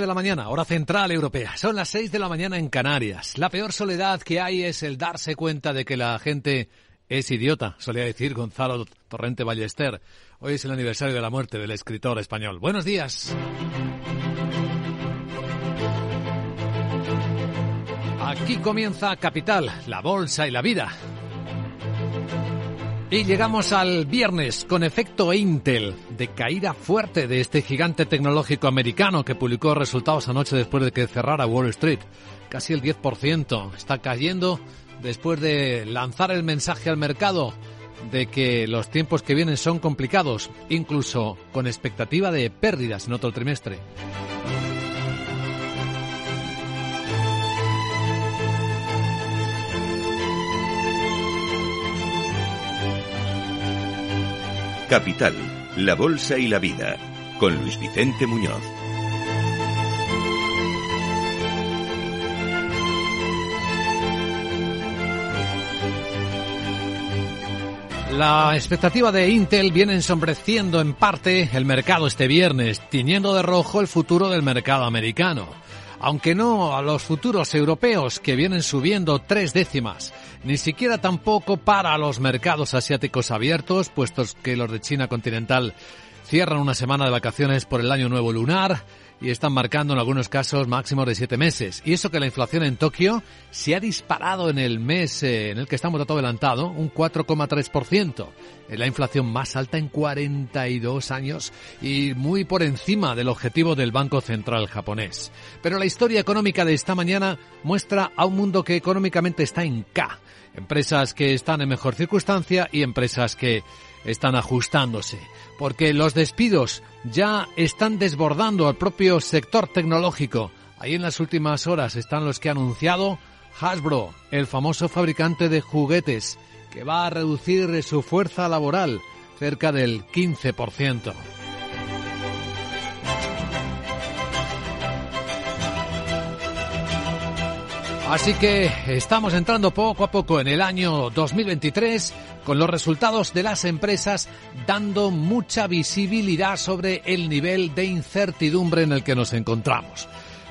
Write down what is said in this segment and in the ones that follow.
de la mañana, hora central europea. Son las 6 de la mañana en Canarias. La peor soledad que hay es el darse cuenta de que la gente es idiota, solía decir Gonzalo Torrente Ballester. Hoy es el aniversario de la muerte del escritor español. Buenos días. Aquí comienza Capital, la bolsa y la vida. Y llegamos al viernes con efecto Intel, de caída fuerte de este gigante tecnológico americano que publicó resultados anoche después de que cerrara Wall Street. Casi el 10%. Está cayendo después de lanzar el mensaje al mercado de que los tiempos que vienen son complicados, incluso con expectativa de pérdidas en otro trimestre. Capital, la Bolsa y la Vida, con Luis Vicente Muñoz. La expectativa de Intel viene ensombreciendo en parte el mercado este viernes, tiñendo de rojo el futuro del mercado americano. Aunque no a los futuros europeos que vienen subiendo tres décimas ni siquiera tampoco para los mercados asiáticos abiertos, puestos que los de China continental cierran una semana de vacaciones por el año nuevo lunar y están marcando en algunos casos máximos de siete meses. Y eso que la inflación en Tokio se ha disparado en el mes eh, en el que estamos todo adelantado, un 4,3%. Es la inflación más alta en 42 años y muy por encima del objetivo del Banco Central japonés. Pero la historia económica de esta mañana muestra a un mundo que económicamente está en K. Empresas que están en mejor circunstancia y empresas que están ajustándose, porque los despidos ya están desbordando al propio sector tecnológico. Ahí en las últimas horas están los que ha anunciado Hasbro, el famoso fabricante de juguetes, que va a reducir su fuerza laboral cerca del 15%. Así que estamos entrando poco a poco en el año 2023 con los resultados de las empresas dando mucha visibilidad sobre el nivel de incertidumbre en el que nos encontramos.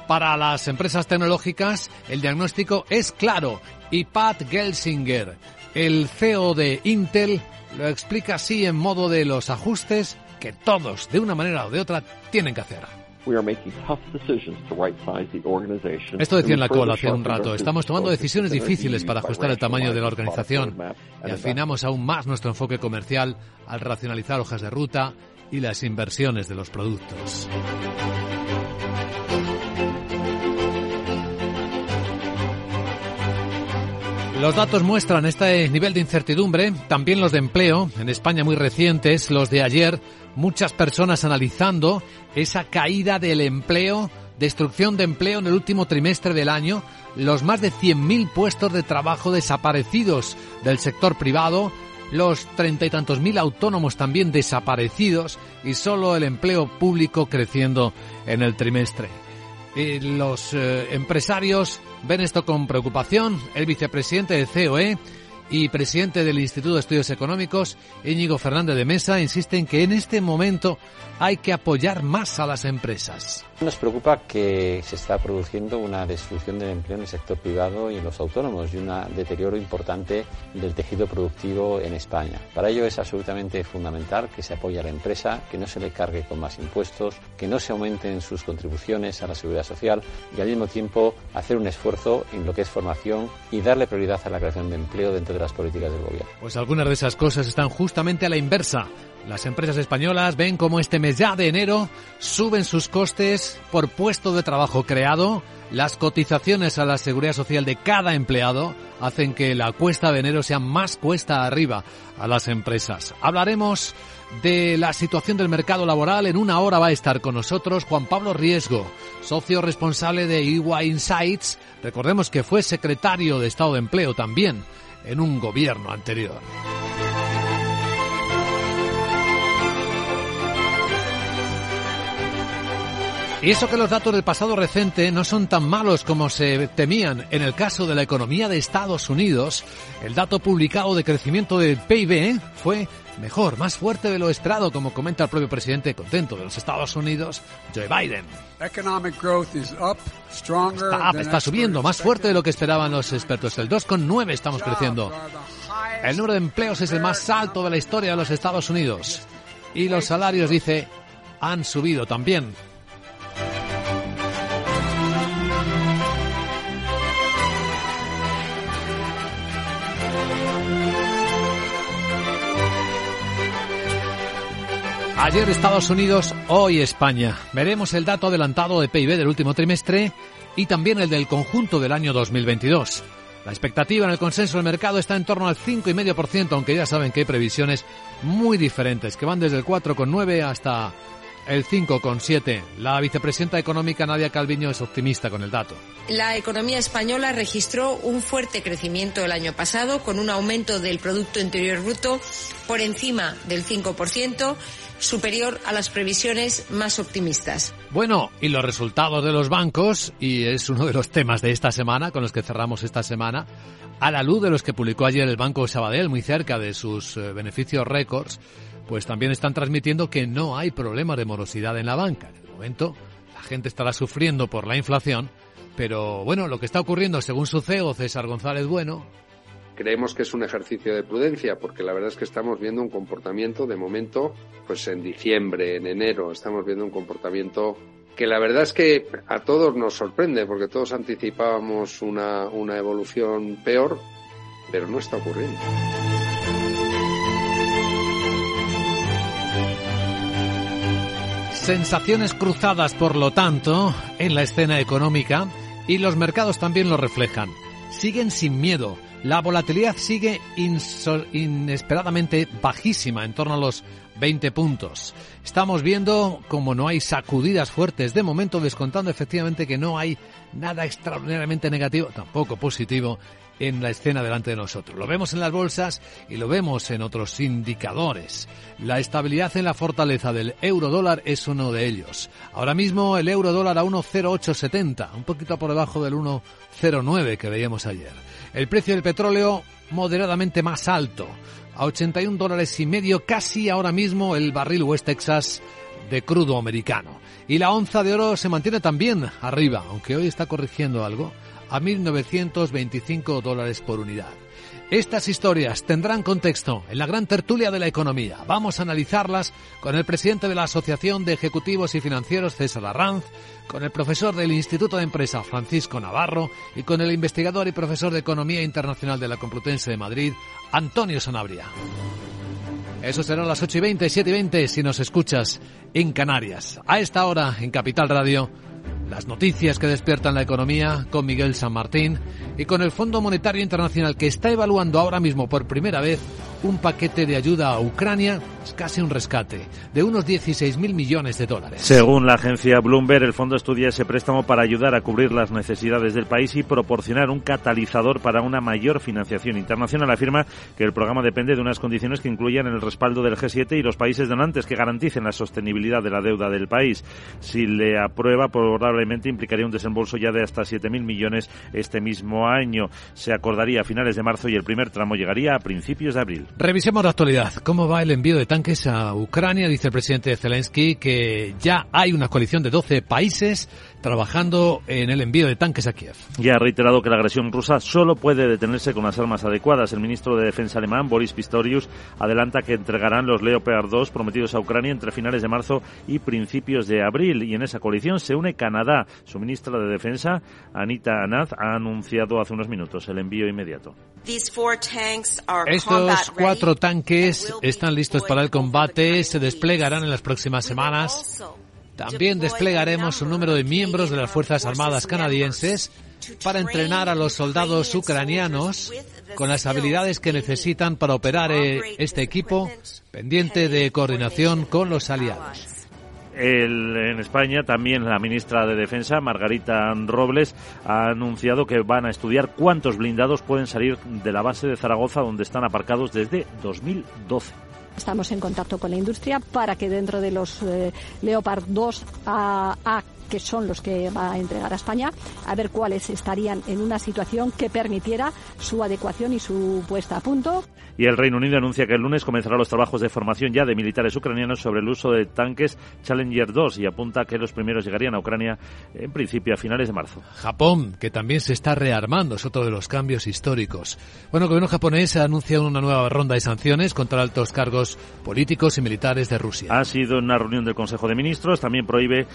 Para las empresas tecnológicas el diagnóstico es claro y Pat Gelsinger, el CEO de Intel, lo explica así en modo de los ajustes que todos, de una manera o de otra, tienen que hacer. Esto decía en la cola hace un rato. Estamos tomando decisiones difíciles para ajustar el tamaño de la organización y afinamos aún más nuestro enfoque comercial al racionalizar hojas de ruta y las inversiones de los productos. Los datos muestran este nivel de incertidumbre, también los de empleo, en España muy recientes, los de ayer, muchas personas analizando esa caída del empleo, destrucción de empleo en el último trimestre del año, los más de 100.000 puestos de trabajo desaparecidos del sector privado, los treinta y tantos mil autónomos también desaparecidos y solo el empleo público creciendo en el trimestre. Y los eh, empresarios ven esto con preocupación. El vicepresidente de COE y presidente del Instituto de Estudios Económicos, Íñigo Fernández de Mesa, insiste en que en este momento hay que apoyar más a las empresas. Nos preocupa que se está produciendo una destrucción del empleo en el sector privado y en los autónomos y un deterioro importante del tejido productivo en España. Para ello es absolutamente fundamental que se apoye a la empresa, que no se le cargue con más impuestos, que no se aumenten sus contribuciones a la seguridad social y al mismo tiempo hacer un esfuerzo en lo que es formación y darle prioridad a la creación de empleo dentro de las políticas del gobierno. Pues algunas de esas cosas están justamente a la inversa. Las empresas españolas ven como este mes ya de enero suben sus costes por puesto de trabajo creado, las cotizaciones a la seguridad social de cada empleado hacen que la cuesta de enero sea más cuesta arriba a las empresas. Hablaremos de la situación del mercado laboral. En una hora va a estar con nosotros Juan Pablo Riesgo, socio responsable de EY Insights. Recordemos que fue secretario de Estado de Empleo también en un gobierno anterior. Y eso que los datos del pasado reciente no son tan malos como se temían en el caso de la economía de Estados Unidos, el dato publicado de crecimiento del PIB fue mejor, más fuerte de lo esperado, como comenta el propio presidente contento de los Estados Unidos, Joe Biden. Está, está subiendo más fuerte de lo que esperaban los expertos. El 2,9 estamos creciendo. El número de empleos es el más alto de la historia de los Estados Unidos. Y los salarios, dice, han subido también. Ayer Estados Unidos, hoy España. Veremos el dato adelantado de PIB del último trimestre y también el del conjunto del año 2022. La expectativa en el consenso del mercado está en torno al 5,5%, aunque ya saben que hay previsiones muy diferentes, que van desde el 4,9 hasta el 5,7. La vicepresidenta económica Nadia Calviño es optimista con el dato. La economía española registró un fuerte crecimiento el año pasado, con un aumento del Producto Interior Bruto por encima del 5%, superior a las previsiones más optimistas. Bueno, y los resultados de los bancos, y es uno de los temas de esta semana, con los que cerramos esta semana, a la luz de los que publicó ayer el Banco Sabadell, muy cerca de sus eh, beneficios récords, pues también están transmitiendo que no hay problema de morosidad en la banca. En el momento, la gente estará sufriendo por la inflación, pero bueno, lo que está ocurriendo, según su CEO, César González Bueno, creemos que es un ejercicio de prudencia porque la verdad es que estamos viendo un comportamiento de momento, pues en diciembre, en enero, estamos viendo un comportamiento que la verdad es que a todos nos sorprende porque todos anticipábamos una, una evolución peor, pero no está ocurriendo. Sensaciones cruzadas, por lo tanto, en la escena económica y los mercados también lo reflejan. Siguen sin miedo la volatilidad sigue inesperadamente bajísima, en torno a los 20 puntos. Estamos viendo como no hay sacudidas fuertes de momento, descontando efectivamente que no hay nada extraordinariamente negativo, tampoco positivo, en la escena delante de nosotros. Lo vemos en las bolsas y lo vemos en otros indicadores. La estabilidad en la fortaleza del euro dólar es uno de ellos. Ahora mismo el euro dólar a 1,0870, un poquito por debajo del 1,09 que veíamos ayer. El precio del petróleo moderadamente más alto, a 81 dólares y medio, casi ahora mismo el barril West Texas de crudo americano. Y la onza de oro se mantiene también arriba, aunque hoy está corrigiendo algo, a 1.925 dólares por unidad. Estas historias tendrán contexto en la gran tertulia de la economía. Vamos a analizarlas con el presidente de la Asociación de Ejecutivos y Financieros, César Arranz, con el profesor del Instituto de Empresa, Francisco Navarro, y con el investigador y profesor de Economía Internacional de la Complutense de Madrid, Antonio Sanabria. Eso será a las 8 y 20, 7 y 20 si nos escuchas en Canarias. A esta hora, en Capital Radio, las noticias que despiertan la economía con Miguel San Martín y con el Fondo Monetario Internacional que está evaluando ahora mismo por primera vez un paquete de ayuda a Ucrania, es casi un rescate, de unos 16.000 millones de dólares. Según la agencia Bloomberg, el fondo estudia ese préstamo para ayudar a cubrir las necesidades del país y proporcionar un catalizador para una mayor financiación internacional. Afirma que el programa depende de unas condiciones que incluyan el respaldo del G7 y los países donantes que garanticen la sostenibilidad de la deuda del país. Si le aprueba, probablemente implicaría un desembolso ya de hasta 7.000 millones este mismo año. Se acordaría a finales de marzo y el primer tramo llegaría a principios de abril. Revisemos la actualidad. ¿Cómo va el envío de tanques a Ucrania? Dice el presidente Zelensky que ya hay una coalición de 12 países trabajando en el envío de tanques a Kiev. Ya ha reiterado que la agresión rusa solo puede detenerse con las armas adecuadas. El ministro de Defensa alemán, Boris Pistorius, adelanta que entregarán los Leopard 2 prometidos a Ucrania entre finales de marzo y principios de abril. Y en esa coalición se une Canadá. Su ministra de Defensa, Anita Anaz, ha anunciado hace unos minutos el envío inmediato. Estos cuatro tanques están listos para el combate, se desplegarán en las próximas semanas también desplegaremos un número de miembros de las Fuerzas Armadas canadienses para entrenar a los soldados ucranianos con las habilidades que necesitan para operar eh, este equipo pendiente de coordinación con los aliados. en España también la ministra de Defensa, Margarita Robles, ha anunciado que van a estudiar cuántos blindados pueden salir de la base de Zaragoza donde están aparcados desde 2012. Estamos en contacto con la industria para que dentro de los eh, Leopard 2 a, que son los que va a entregar a España, a ver cuáles estarían en una situación que permitiera su adecuación y su puesta a punto. Y el Reino Unido anuncia que el lunes comenzará los trabajos de formación ya de militares ucranianos sobre el uso de tanques Challenger 2 y apunta que los primeros llegarían a Ucrania en principio a finales de marzo. Japón, que también se está rearmando, es otro de los cambios históricos. Bueno, el gobierno japonés ha anunciado una nueva ronda de sanciones contra altos cargos políticos y militares de Rusia. Ha sido una reunión del Consejo de Ministros, también prohíbe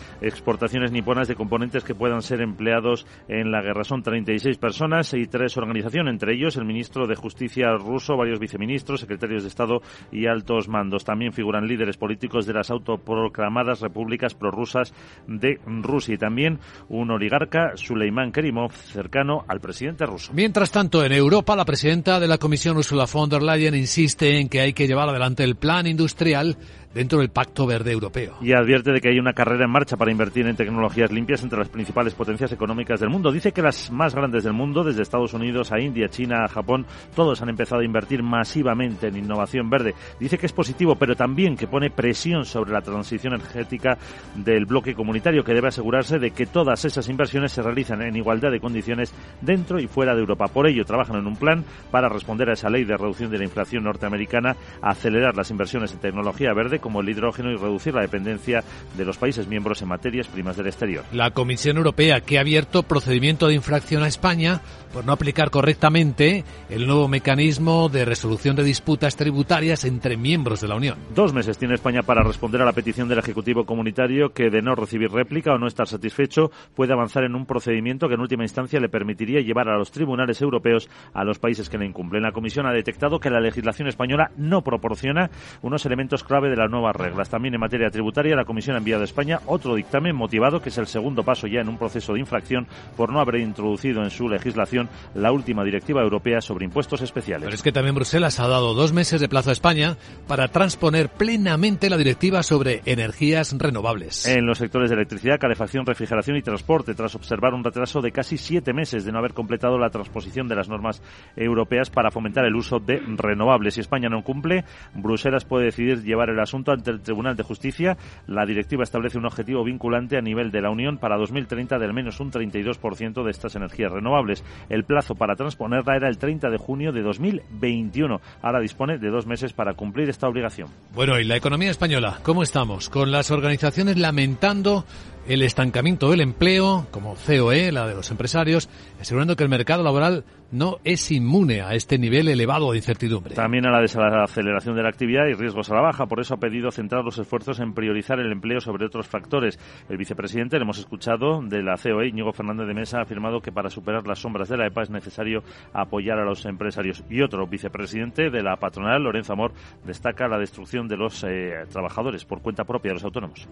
exportaciones niponas de componentes que puedan ser empleados en la guerra. Son 36 personas y tres organizaciones, entre ellos el ministro de Justicia ruso, varios viceministros, secretarios de Estado y altos mandos. También figuran líderes políticos de las autoproclamadas repúblicas prorrusas de Rusia y también un oligarca, Suleiman Kerimov, cercano al presidente ruso. Mientras tanto, en Europa, la presidenta de la Comisión, Ursula von der Leyen, insiste en que hay que llevar adelante el plan industrial dentro del Pacto Verde Europeo. Y advierte de que hay una carrera en marcha para invertir en tecnologías limpias entre las principales potencias económicas del mundo. Dice que las más grandes del mundo, desde Estados Unidos a India, China, a Japón, todos han empezado a invertir masivamente en innovación verde. Dice que es positivo, pero también que pone presión sobre la transición energética del bloque comunitario, que debe asegurarse de que todas esas inversiones se realizan en igualdad de condiciones dentro y fuera de Europa. Por ello, trabajan en un plan para responder a esa ley de reducción de la inflación norteamericana, acelerar las inversiones en tecnología verde, como el hidrógeno y reducir la dependencia de los países miembros en materias primas del exterior. La Comisión Europea, que ha abierto procedimiento de infracción a España por no aplicar correctamente el nuevo mecanismo de resolución de disputas tributarias entre miembros de la Unión. Dos meses tiene España para responder a la petición del Ejecutivo Comunitario que, de no recibir réplica o no estar satisfecho, puede avanzar en un procedimiento que en última instancia le permitiría llevar a los tribunales europeos a los países que le incumplen. La Comisión ha detectado que la legislación española no proporciona unos elementos clave de la nuevas reglas. También en materia tributaria, la Comisión ha enviado a España otro dictamen motivado, que es el segundo paso ya en un proceso de infracción por no haber introducido en su legislación la última directiva europea sobre impuestos especiales. Pero es que también Bruselas ha dado dos meses de plazo a España para transponer plenamente la directiva sobre energías renovables. En los sectores de electricidad, calefacción, refrigeración y transporte, tras observar un retraso de casi siete meses de no haber completado la transposición de las normas europeas para fomentar el uso de renovables. Si España no cumple, Bruselas puede decidir llevar el asunto ante el Tribunal de Justicia. La directiva establece un objetivo vinculante a nivel de la Unión para 2030 de al menos un 32% de estas energías renovables. El plazo para transponerla era el 30 de junio de 2021. Ahora dispone de dos meses para cumplir esta obligación. Bueno, ¿y la economía española? ¿Cómo estamos? Con las organizaciones lamentando el estancamiento del empleo, como COE, la de los empresarios, asegurando que el mercado laboral no es inmune a este nivel elevado de incertidumbre. También a la desaceleración de la actividad y riesgos a la baja. Por eso ha pedido centrar los esfuerzos en priorizar el empleo sobre otros factores. El vicepresidente, le hemos escuchado, de la COE, Íñigo Fernández de Mesa, ha afirmado que para superar las sombras de la EPA es necesario apoyar a los empresarios. Y otro vicepresidente de la patronal, Lorenzo Amor, destaca la destrucción de los eh, trabajadores por cuenta propia de los autónomos.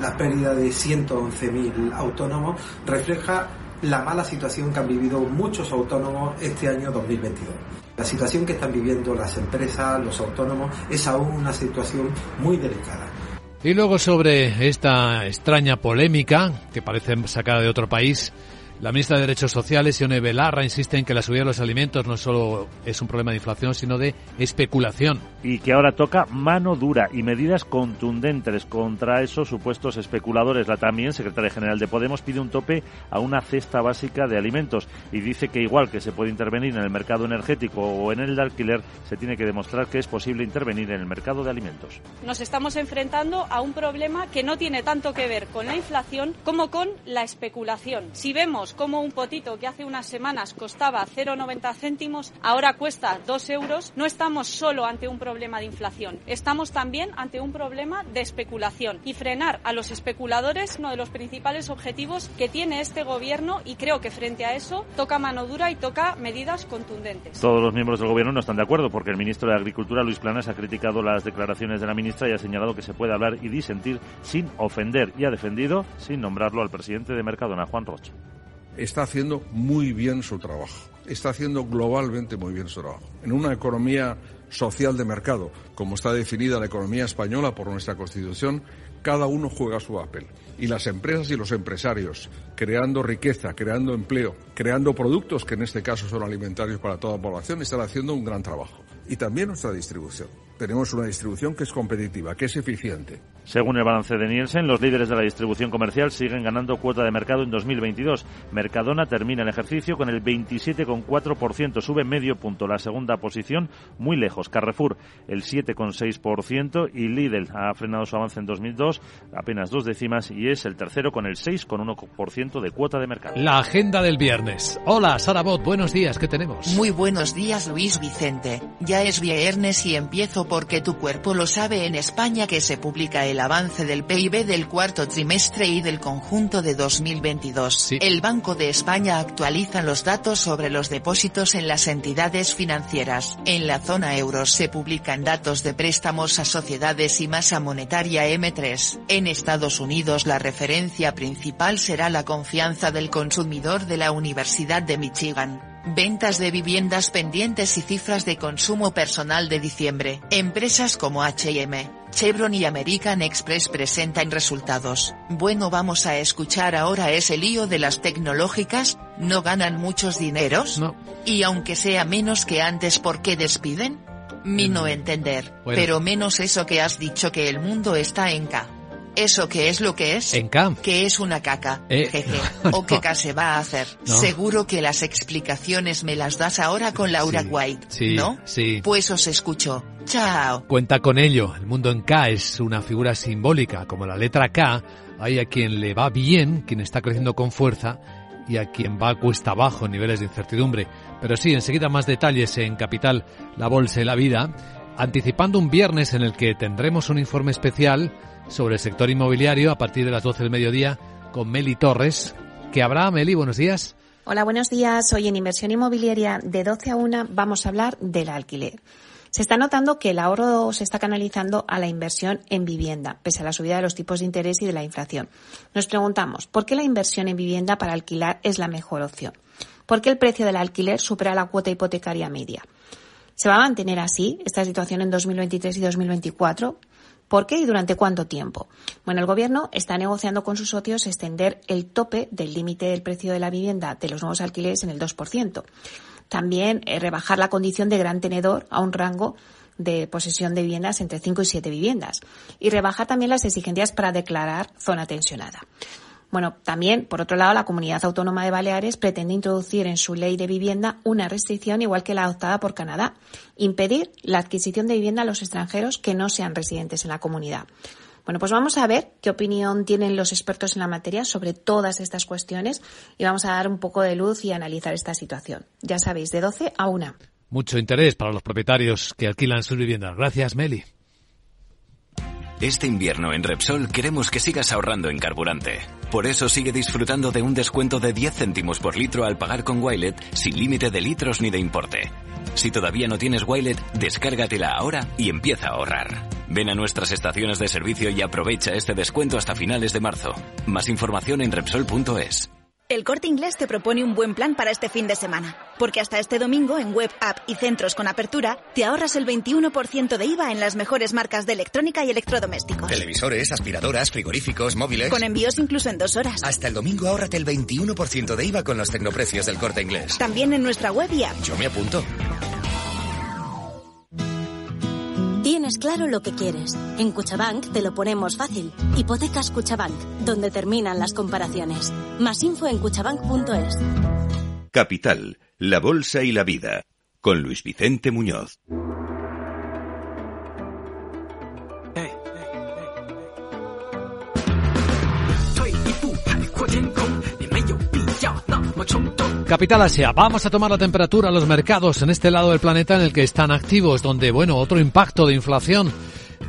La pérdida de 111.000 autónomos refleja la mala situación que han vivido muchos autónomos este año 2022. La situación que están viviendo las empresas, los autónomos, es aún una situación muy delicada. Y luego sobre esta extraña polémica que parece sacada de otro país, la ministra de Derechos Sociales, Ione Belarra, insiste en que la subida de los alimentos no solo es un problema de inflación, sino de especulación. Y que ahora toca mano dura y medidas contundentes contra esos supuestos especuladores. La también secretaria general de Podemos pide un tope a una cesta básica de alimentos y dice que igual que se puede intervenir en el mercado energético o en el de alquiler, se tiene que demostrar que es posible intervenir en el mercado de alimentos. Nos estamos enfrentando a un problema que no tiene tanto que ver con la inflación como con la especulación. Si vemos como un potito que hace unas semanas costaba 0,90 céntimos, ahora cuesta 2 euros, no estamos solo ante un problema de inflación, estamos también ante un problema de especulación. Y frenar a los especuladores es uno de los principales objetivos que tiene este gobierno y creo que frente a eso toca mano dura y toca medidas contundentes. Todos los miembros del gobierno no están de acuerdo porque el ministro de Agricultura, Luis Planas, ha criticado las declaraciones de la ministra y ha señalado que se puede hablar y disentir sin ofender y ha defendido, sin nombrarlo, al presidente de Mercadona, Juan Rocha está haciendo muy bien su trabajo. Está haciendo globalmente muy bien su trabajo. En una economía social de mercado, como está definida la economía española por nuestra Constitución, cada uno juega su papel. Y las empresas y los empresarios, creando riqueza, creando empleo, creando productos que en este caso son alimentarios para toda la población, están haciendo un gran trabajo. Y también nuestra distribución. tenemos una distribución que es competitiva, que es eficiente. Según el balance de Nielsen, los líderes de la distribución comercial siguen ganando cuota de mercado en 2022. Mercadona termina el ejercicio con el 27,4%, sube medio punto. La segunda posición, muy lejos. Carrefour, el 7,6% y Lidl ha frenado su avance en 2002, apenas dos décimas, y es el tercero con el 6,1% de cuota de mercado. La agenda del viernes. Hola, Sara Bot, buenos días, ¿qué tenemos? Muy buenos días, Luis Vicente. Ya es viernes y empiezo porque tu cuerpo lo sabe en España que se publica el avance del PIB del cuarto trimestre y del conjunto de 2022. El Banco de España actualiza los datos sobre los depósitos en las entidades financieras. En la zona euro se publican datos de préstamos a sociedades y masa monetaria M3. En Estados Unidos la referencia principal será la confianza del consumidor de la Universidad de Michigan. Ventas de viviendas pendientes y cifras de consumo personal de diciembre. Empresas como H&M, Chevron y American Express presentan resultados. Bueno, vamos a escuchar ahora ese lío de las tecnológicas, ¿no ganan muchos dineros? No. Y aunque sea menos que antes, ¿por qué despiden? Mi no entender, Bueno. pero menos eso que has dicho que el mundo está en K. ¿Eso qué es lo que es? En K. Que es una caca. Eh, Jeje. no. ¿O qué K se va a hacer? No. Seguro que las explicaciones me las das ahora con Laura Sí, White, sí, ¿no? sí. Pues os escucho. Chao. Cuenta con ello. El mundo en K es una figura simbólica. Como la letra K, hay a quien le va bien, quien está creciendo con fuerza, y a quien va cuesta abajo en niveles de incertidumbre. Pero sí, enseguida más detalles en Capital, la Bolsa y la Vida, anticipando un viernes en el que tendremos un informe especial sobre el sector inmobiliario a partir de las 12 del mediodía con Meli Torres. Que habrá, Meli, buenos días. Hola, buenos días. Hoy en Inversión Inmobiliaria de 12 a 1 vamos a hablar del alquiler. Se está notando que el ahorro se está canalizando a la inversión en vivienda, pese a la subida de los tipos de interés y de la inflación. Nos preguntamos, ¿por qué la inversión en vivienda para alquilar es la mejor opción? ¿Por qué el precio del alquiler supera la cuota hipotecaria media? ¿Se va a mantener así esta situación en 2023 y 2024? ¿Por qué y durante cuánto tiempo? Bueno, el Gobierno está negociando con sus socios extender el tope del límite del precio de la vivienda de los nuevos alquileres en el 2%. También eh, rebajar la condición de gran tenedor a un rango de posesión de viviendas entre 5 y 7 viviendas. Y rebajar también las exigencias para declarar zona tensionada. Bueno, también, por otro lado, la Comunidad Autónoma de Baleares pretende introducir en su ley de vivienda una restricción igual que la adoptada por Canadá, impedir la adquisición de vivienda a los extranjeros que no sean residentes en la comunidad. Bueno, pues vamos a ver qué opinión tienen los expertos en la materia sobre todas estas cuestiones y vamos a dar un poco de luz y analizar esta situación. Ya sabéis, de 12 a 1. Mucho interés para los propietarios que alquilan sus viviendas. Gracias, Meli. Este invierno en Repsol queremos que sigas ahorrando en carburante. Por eso sigue disfrutando de un descuento de 10 céntimos por litro al pagar con Wilet sin límite de litros ni de importe. Si todavía no tienes Wilet, descárgatela ahora y empieza a ahorrar. Ven a nuestras estaciones de servicio y aprovecha este descuento hasta finales de marzo. Más información en Repsol.es. El Corte Inglés te propone un buen plan para este fin de semana, porque hasta este domingo en web, app y centros con apertura te ahorras el 21% de IVA en las mejores marcas de electrónica y electrodomésticos. Televisores, aspiradoras, frigoríficos, móviles. Con envíos incluso en dos horas. Hasta el domingo ahórrate el 21% de IVA con los tecnoprecios del Corte Inglés. También en nuestra web y app. Yo me apunto. Tienes claro lo que quieres. En Cuchabank te lo ponemos fácil. Hipotecas Cuchabank, donde terminan las comparaciones. Más info en cuchabank.es. Capital, la Bolsa y la Vida, con Luis Vicente Muñoz. Capital Asia, vamos a tomar la temperatura a los mercados en este lado del planeta en el que están activos, donde, bueno, otro impacto de inflación.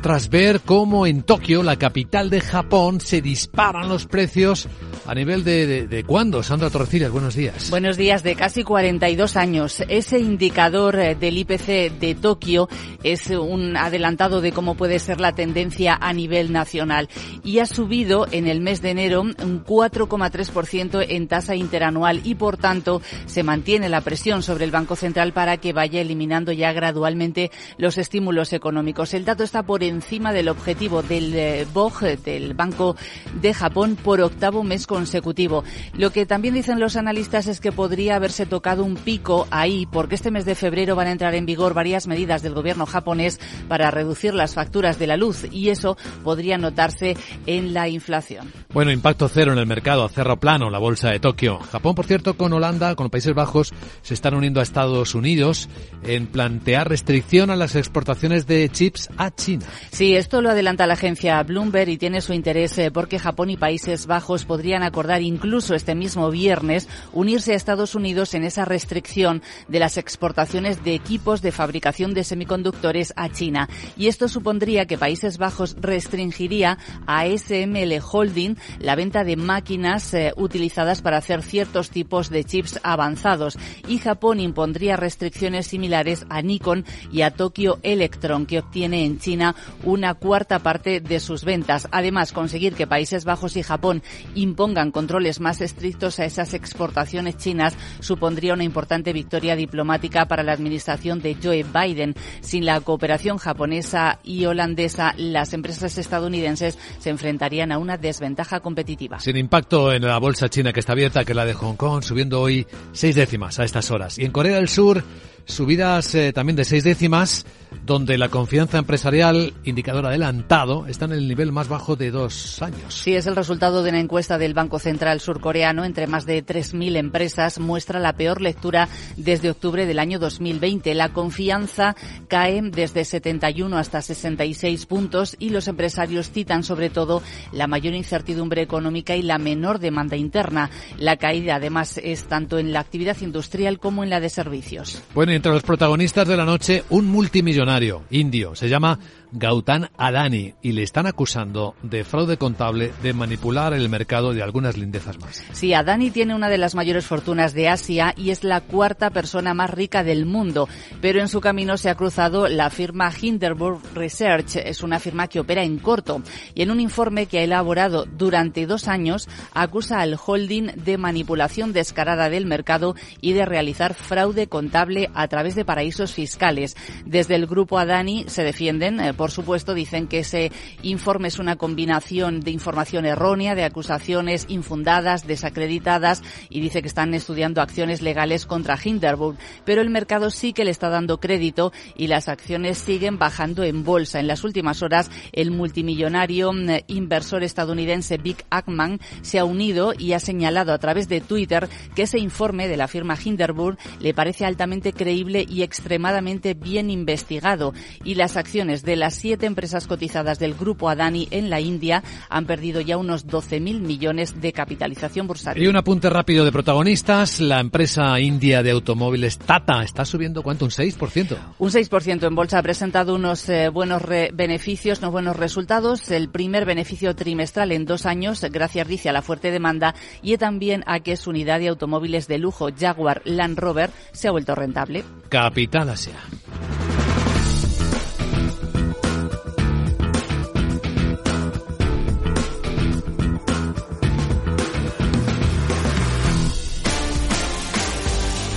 Tras ver cómo en Tokio, la capital de Japón, se disparan los precios a nivel de, de, cuándo. Sandra Torrecillas, buenos días. Buenos días, de casi 42 años. Ese indicador eh, del IPC de Tokio es un adelantado de cómo puede ser la tendencia a nivel nacional y ha subido en el mes de enero un 4,3% en tasa interanual y por tanto se mantiene la presión sobre el Banco Central para que vaya eliminando ya gradualmente los estímulos económicos. El dato está por encima del objetivo del eh, BOJ, del Banco de Japón, por octavo mes consecutivo. Lo que también dicen los analistas es que podría haberse tocado un pico ahí, porque este mes de febrero van a entrar en vigor varias medidas del gobierno japonés para reducir las facturas de la luz y eso podría notarse en la inflación. Bueno, impacto cero en el mercado, a cerro plano la bolsa de Tokio. Japón, por cierto, con Holanda, con Países Bajos, se están uniendo a Estados Unidos en plantear restricción a las exportaciones de chips a China. Sí, esto lo adelanta la agencia Bloomberg y tiene su interés eh, porque Japón y Países Bajos podrían acordar incluso este mismo viernes unirse a Estados Unidos en esa restricción de las exportaciones de equipos de fabricación de semiconductores a China. Y esto supondría que Países Bajos restringiría a SML Holding la venta de máquinas eh, utilizadas para hacer ciertos tipos de chips avanzados y Japón impondría restricciones similares a Nikon y a Tokyo Electron que obtiene en China una cuarta parte de sus ventas. Además, conseguir que Países Bajos y Japón impongan controles más estrictos a esas exportaciones chinas supondría una importante victoria diplomática para la administración de Joe Biden. Sin la cooperación japonesa y holandesa, las empresas estadounidenses se enfrentarían a una desventaja competitiva. Sin impacto en la bolsa china que está abierta, que la de Hong Kong, subiendo hoy seis décimas a estas horas. Y en Corea del Sur, subidas eh, también de seis décimas, donde la confianza empresarial, indicador adelantado, está en el nivel más bajo de dos años. Sí, es el resultado de una encuesta del Banco Central surcoreano entre más de 3.000 empresas. Muestra la peor lectura desde octubre del año 2020. La confianza cae desde 71 hasta 66 puntos y los empresarios citan sobre todo la mayor incertidumbre económica y la menor demanda interna. La caída además es tanto en la actividad industrial como en la de servicios. Bueno, entre los protagonistas de la noche, un multimillonario indio. Se llama Gautam Adani y le están acusando de fraude contable, de manipular el mercado de algunas lindezas más. Sí, Adani tiene una de las mayores fortunas de Asia y es la cuarta persona más rica del mundo, pero en su camino se ha cruzado la firma Hindenburg Research, es una firma que opera en corto y en un informe que ha elaborado durante dos años acusa al holding de manipulación descarada del mercado y de realizar fraude contable a través de paraísos fiscales. Desde el grupo Adani se defienden eh, por supuesto, dicen que ese informe es una combinación de información errónea, de acusaciones infundadas, desacreditadas, y dice que están estudiando acciones legales contra Hinderburg. Pero el mercado sí que le está dando crédito y las acciones siguen bajando en bolsa. En las últimas horas, el multimillonario mm, inversor estadounidense Vic Ackman se ha unido y ha señalado a través de Twitter que ese informe de la firma Hinderburg le parece altamente creíble y extremadamente bien investigado. Y las acciones de las siete empresas cotizadas del grupo Adani en la India han perdido ya unos 12.000 millones de capitalización bursátil. Y un apunte rápido de protagonistas. La empresa india de automóviles Tata está subiendo cuánto, un 6%. Un 6% en bolsa ha presentado unos eh, buenos beneficios, unos buenos resultados. El primer beneficio trimestral en dos años, gracias a la fuerte demanda y también a que su unidad de automóviles de lujo Jaguar Land Rover se ha vuelto rentable. Capital Asia.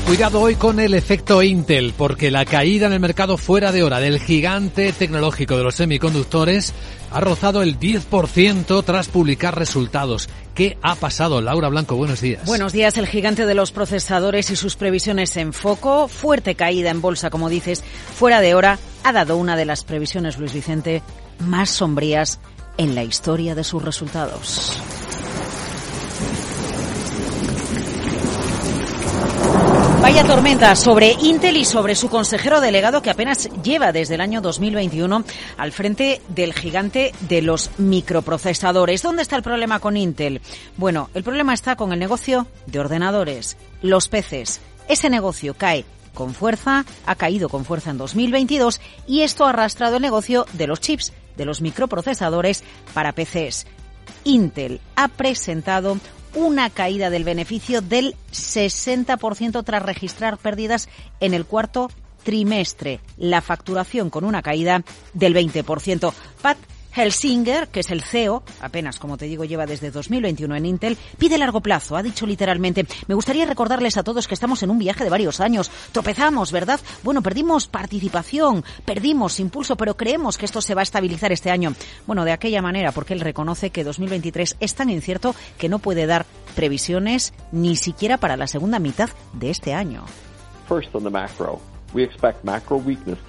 Cuidado hoy con el efecto Intel, porque la caída en el mercado fuera de hora del gigante tecnológico de los semiconductores ha rozado el 10% tras publicar resultados. ¿Qué ha pasado? Laura Blanco, buenos días. Buenos días. El gigante de los procesadores y sus previsiones en foco, fuerte caída en bolsa, como dices, fuera de hora, ha dado una de las previsiones, Luis Vicente, más sombrías en la historia de sus resultados. Vaya tormenta sobre Intel y sobre su consejero delegado que apenas lleva desde el año 2021 al frente del gigante de los microprocesadores. ¿Dónde está el problema con Intel? Bueno, el problema está con el negocio de ordenadores, los PCs. Ese negocio cae con fuerza, ha caído con fuerza en 2022 y esto ha arrastrado el negocio de los chips, de los microprocesadores para PCs. Intel ha presentado una caída del beneficio del 60% tras registrar pérdidas en el cuarto trimestre. La facturación con una caída del 20%. Pat, Helsinger, que es el CEO, apenas como te digo lleva desde 2021 en Intel, pide largo plazo. Ha dicho literalmente, me gustaría recordarles a todos que estamos en un viaje de varios años. Tropezamos, ¿verdad? Bueno, perdimos participación, perdimos impulso, pero creemos que esto se va a estabilizar este año. Bueno, de aquella manera, porque él reconoce que 2023 es tan incierto que no puede dar previsiones ni siquiera para la segunda mitad de este año. First on the macro.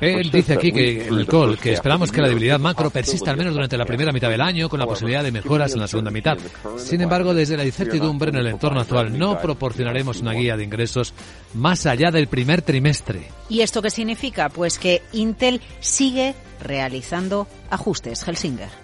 Él dice aquí que, Nicole, que esperamos que la debilidad macro persista al menos durante la primera mitad del año, con la posibilidad de mejoras en la segunda mitad. Sin embargo, desde la incertidumbre en el entorno actual, no proporcionaremos una guía de ingresos más allá del primer trimestre. ¿Y esto qué significa? Pues que Intel sigue realizando ajustes. Helsinger.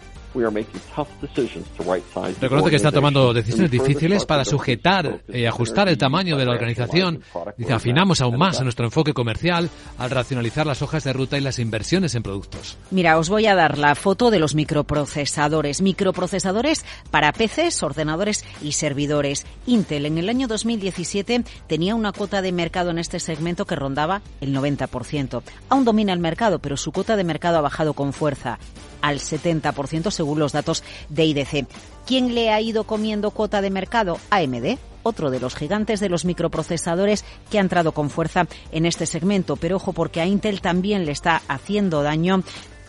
Reconoce que está tomando decisiones difíciles para sujetar y ajustar el tamaño de la organización. Dice, afinamos aún más nuestro enfoque comercial al racionalizar las hojas de ruta y las inversiones en productos. Mira, os voy a dar la foto de los microprocesadores. Microprocesadores para PCs, ordenadores y servidores. Intel en el año 2017 tenía una cuota de mercado en este segmento que rondaba el 90%. Aún domina el mercado, pero su cuota de mercado ha bajado con fuerza al 70% según los datos de IDC. ¿Quién le ha ido comiendo cuota de mercado? AMD, otro de los gigantes de los microprocesadores que ha entrado con fuerza en este segmento. Pero ojo, porque a Intel también le está haciendo daño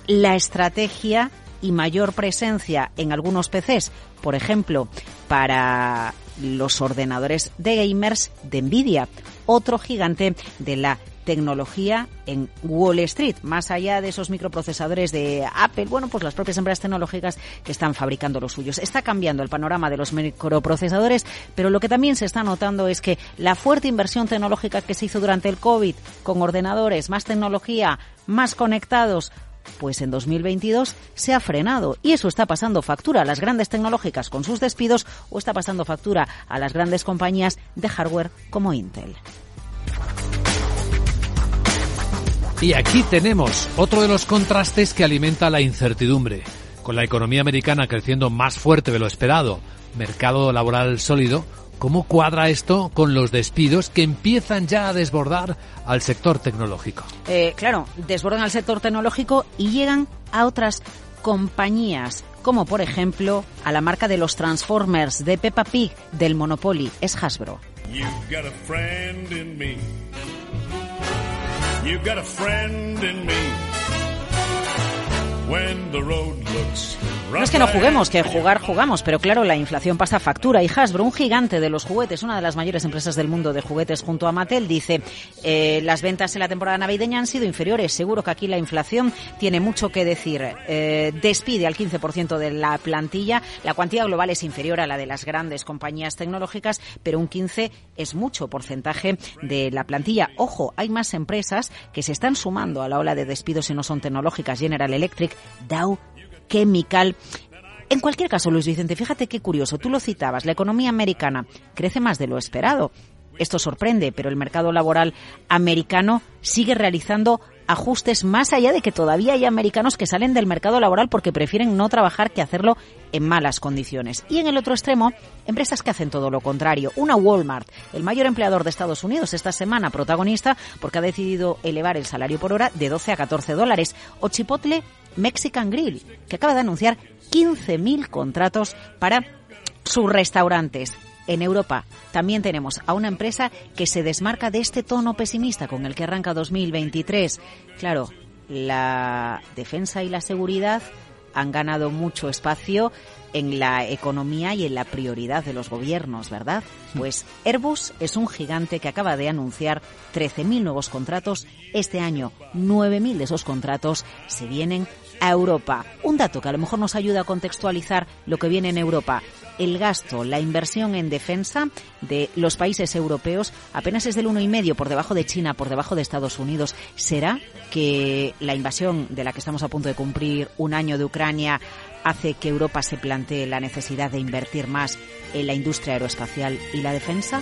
la estrategia y mayor presencia en algunos PCs, por ejemplo, para los ordenadores de gamers de Nvidia, otro gigante de la tecnología en Wall Street, más allá de esos microprocesadores de Apple, bueno, pues las propias empresas tecnológicas que están fabricando los suyos. Está cambiando el panorama de los microprocesadores, pero lo que también se está notando es que la fuerte inversión tecnológica que se hizo durante el COVID con ordenadores, más tecnología, más conectados, pues en 2022 se ha frenado y eso está pasando factura a las grandes tecnológicas con sus despidos o está pasando factura a las grandes compañías de hardware como Intel. Y aquí tenemos otro de los contrastes que alimenta la incertidumbre. Con la economía americana creciendo más fuerte de lo esperado, mercado laboral sólido, ¿cómo cuadra esto con los despidos que empiezan ya a desbordar al sector tecnológico? Eh, claro, desbordan al sector tecnológico y llegan a otras compañías, como por ejemplo a la marca de los Transformers de Peppa Pig del Monopoly, es Hasbro. You got a friend in me. When the road looks no es que no juguemos, que jugar jugamos, pero claro, la inflación pasa factura. Y Hasbro, un gigante de los juguetes, una de las mayores empresas del mundo de juguetes junto a Mattel, dice, eh, las ventas en la temporada navideña han sido inferiores. Seguro que aquí la inflación tiene mucho que decir. Eh, despide al 15% de la plantilla. La cuantía global es inferior a la de las grandes compañías tecnológicas, pero un 15 es mucho porcentaje de la plantilla. Ojo, hay más empresas que se están sumando a la ola de despidos y no son tecnológicas. General Electric, Dow, chemical. En cualquier caso, Luis Vicente, fíjate qué curioso, tú lo citabas, la economía americana crece más de lo esperado. Esto sorprende, pero el mercado laboral americano sigue realizando ajustes más allá de que todavía hay americanos que salen del mercado laboral porque prefieren no trabajar que hacerlo en malas condiciones. Y en el otro extremo, empresas que hacen todo lo contrario. Una Walmart, el mayor empleador de Estados Unidos esta semana, protagonista porque ha decidido elevar el salario por hora de 12 a 14 dólares. O Chipotle Mexican Grill, que acaba de anunciar 15.000 contratos para sus restaurantes en Europa también tenemos a una empresa que se desmarca de este tono pesimista con el que arranca 2023. Claro, la defensa y la seguridad han ganado mucho espacio en la economía y en la prioridad de los gobiernos, ¿verdad? Pues Airbus es un gigante que acaba de anunciar 13.000 nuevos contratos este año. 9.000 de esos contratos se vienen a Europa. Un dato que a lo mejor nos ayuda a contextualizar lo que viene en Europa el gasto, la inversión en defensa de los países europeos apenas es del 1,5 por debajo de China, por debajo de Estados Unidos. ¿Será que la invasión de la que estamos a punto de cumplir un año de Ucrania hace que Europa se plantee la necesidad de invertir más en la industria aeroespacial y la defensa?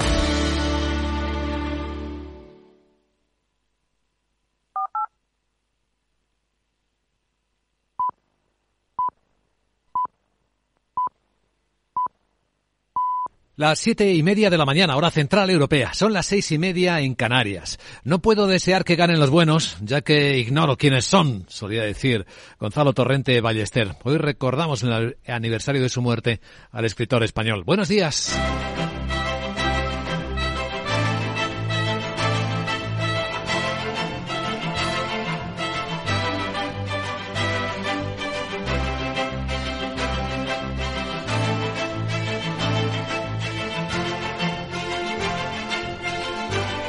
Las siete y media de la mañana, hora central europea. Son las seis y media en Canarias. No puedo desear que ganen los buenos, ya que ignoro quiénes son, solía decir Gonzalo Torrente Ballester. Hoy recordamos el aniversario de su muerte al escritor español. Buenos días.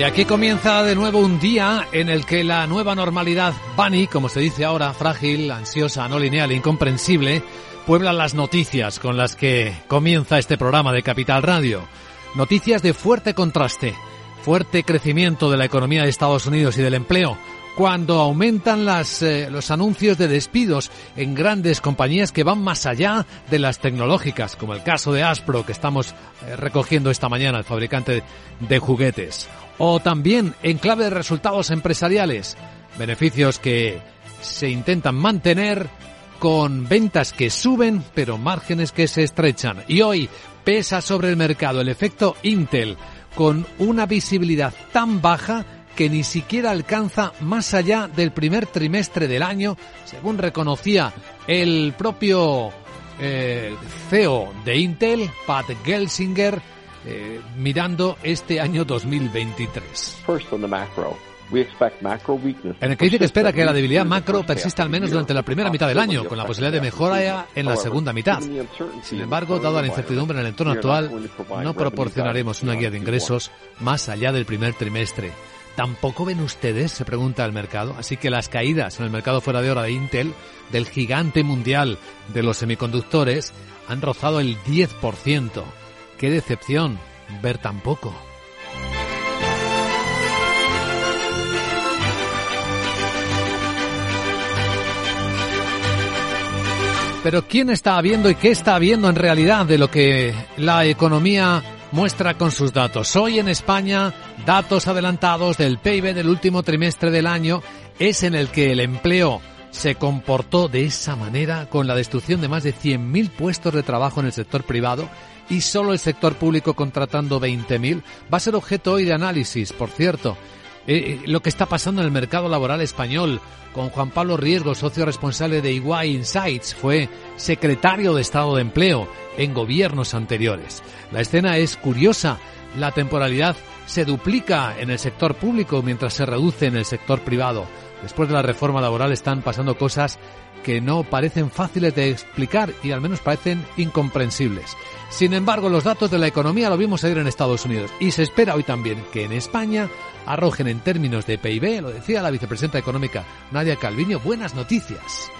Y aquí comienza de nuevo un día en el que la nueva normalidad, bunny, como se dice ahora, frágil, ansiosa, no lineal, incomprensible, puebla las noticias con las que comienza este programa de Capital Radio. Noticias de fuerte contraste, fuerte crecimiento de la economía de Estados Unidos y del empleo, cuando aumentan las, eh, los anuncios de despidos en grandes compañías que van más allá de las tecnológicas, como el caso de Aspro que estamos eh, recogiendo esta mañana, el fabricante de juguetes. O también en clave de resultados empresariales, beneficios que se intentan mantener con ventas que suben pero márgenes que se estrechan. Y hoy pesa sobre el mercado el efecto Intel con una visibilidad tan baja que ni siquiera alcanza más allá del primer trimestre del año, según reconocía el propio eh, CEO de Intel, Pat Gelsinger, eh, mirando este año 2023. En el que dice que espera que la debilidad macro persista al menos durante la primera mitad del año, con la posibilidad de mejora en la segunda mitad. Sin embargo, dada la incertidumbre en el entorno actual, no proporcionaremos una guía de ingresos más allá del primer trimestre. ¿Tampoco ven ustedes? se pregunta el mercado. Así que las caídas en el mercado fuera de hora de Intel, del gigante mundial de los semiconductores, han rozado el 10%. Qué decepción ver tan poco. Pero ¿quién está viendo y qué está viendo en realidad de lo que la economía muestra con sus datos? Hoy en España, datos adelantados del PIB del último trimestre del año es en el que el empleo se comportó de esa manera con la destrucción de más de 100.000 puestos de trabajo en el sector privado y solo el sector público contratando 20.000. Va a ser objeto hoy de análisis, por cierto. Eh, eh, lo que está pasando en el mercado laboral español con Juan Pablo Riesgo, socio responsable de Iguay Insights, fue secretario de Estado de Empleo en gobiernos anteriores. La escena es curiosa. La temporalidad se duplica en el sector público mientras se reduce en el sector privado. Después de la reforma laboral están pasando cosas que no parecen fáciles de explicar y al menos parecen incomprensibles. Sin embargo, los datos de la economía lo vimos ayer en Estados Unidos y se espera hoy también que en España arrojen en términos de PIB, lo decía la vicepresidenta económica Nadia Calviño, buenas noticias.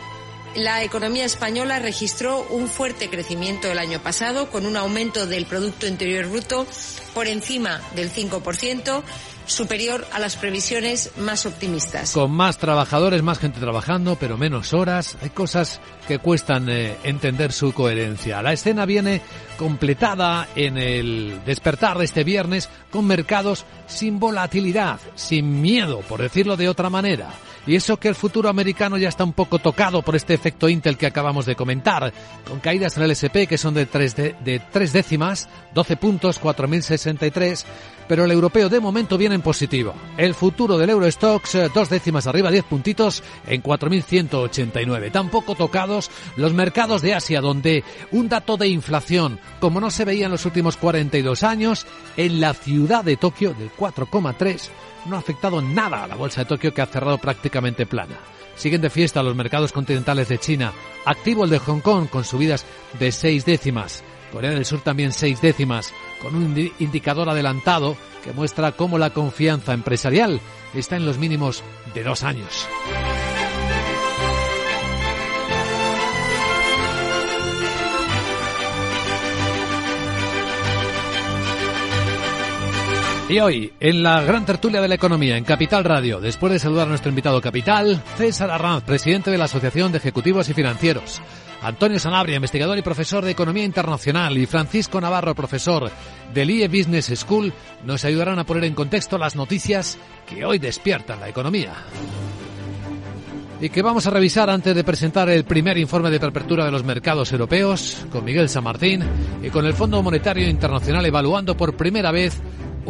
La economía española registró un fuerte crecimiento el año pasado, con un aumento del Producto Interior Bruto por encima del 5%, superior a las previsiones más optimistas. Con más trabajadores, más gente trabajando, pero menos horas, hay cosas que cuestan eh, entender su coherencia. La escena viene completada en el despertar de este viernes con mercados sin volatilidad, sin miedo, por decirlo de otra manera. Y eso que el futuro americano ya está un poco tocado por este efecto Intel que acabamos de comentar, con caídas en el SP que son de tres, de, de tres décimas, 12 puntos, 4.063, pero el europeo de momento viene en positivo. El futuro del Eurostox, eh, dos décimas arriba, 10 puntitos en 4.189. Tampoco tocados los mercados de Asia, donde un dato de inflación, como no se veía en los últimos 42 años, en la ciudad de Tokio del 4,3 no ha afectado nada a la bolsa de Tokio que ha cerrado prácticamente plana. Siguen de fiesta los mercados continentales de China. Activo el de Hong Kong con subidas de seis décimas. Corea del Sur también seis décimas, con un indicador adelantado que muestra cómo la confianza empresarial está en los mínimos de dos años. Y hoy, en la gran tertulia de la economía en Capital Radio, después de saludar a nuestro invitado capital, César Arranz, presidente de la Asociación de Ejecutivos y Financieros, Antonio Sanabria, investigador y profesor de Economía Internacional, y Francisco Navarro, profesor del IE Business School, nos ayudarán a poner en contexto las noticias que hoy despiertan la economía. Y que vamos a revisar antes de presentar el primer informe de apertura de los mercados europeos con Miguel San Martín y con el Fondo Monetario Internacional evaluando por primera vez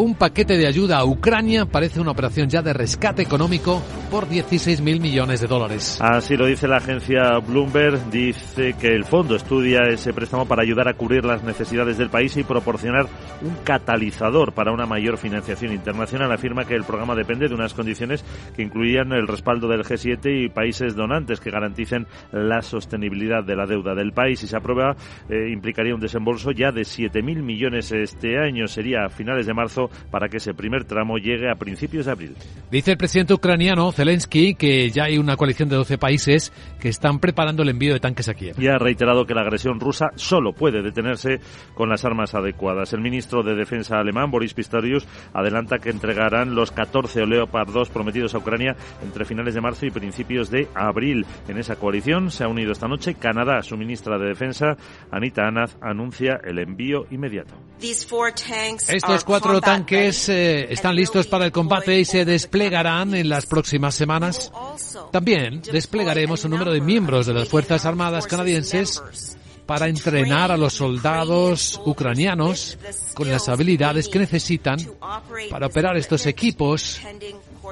un paquete de ayuda a Ucrania parece una operación ya de rescate económico por 16.000 millones de dólares. Así lo dice la agencia Bloomberg. Dice que el fondo estudia ese préstamo para ayudar a cubrir las necesidades del país y proporcionar un catalizador para una mayor financiación internacional. Afirma que el programa depende de unas condiciones que incluían el respaldo del G7 y países donantes que garanticen la sostenibilidad de la deuda del país. Si se aprueba, eh, implicaría un desembolso ya de 7.000 millones este año. Sería a finales de marzo para que ese primer tramo llegue a principios de abril. Dice el presidente ucraniano Zelensky que ya hay una coalición de 12 países que están preparando el envío de tanques a Kiev. Y ha reiterado que la agresión rusa solo puede detenerse con las armas adecuadas. El ministro de Defensa alemán, Boris Pistorius, adelanta que entregarán los 14 Leopard 2 prometidos a Ucrania entre finales de marzo y principios de abril. En esa coalición se ha unido esta noche Canadá. Su ministra de Defensa, Anita Anaz, anuncia el envío inmediato. Estos cuatro tanques eh, están listos para el combate y se desplegarán en las próximas semanas. También desplegaremos un número de miembros de las Fuerzas Armadas canadienses para entrenar a los soldados ucranianos con las habilidades que necesitan para operar estos equipos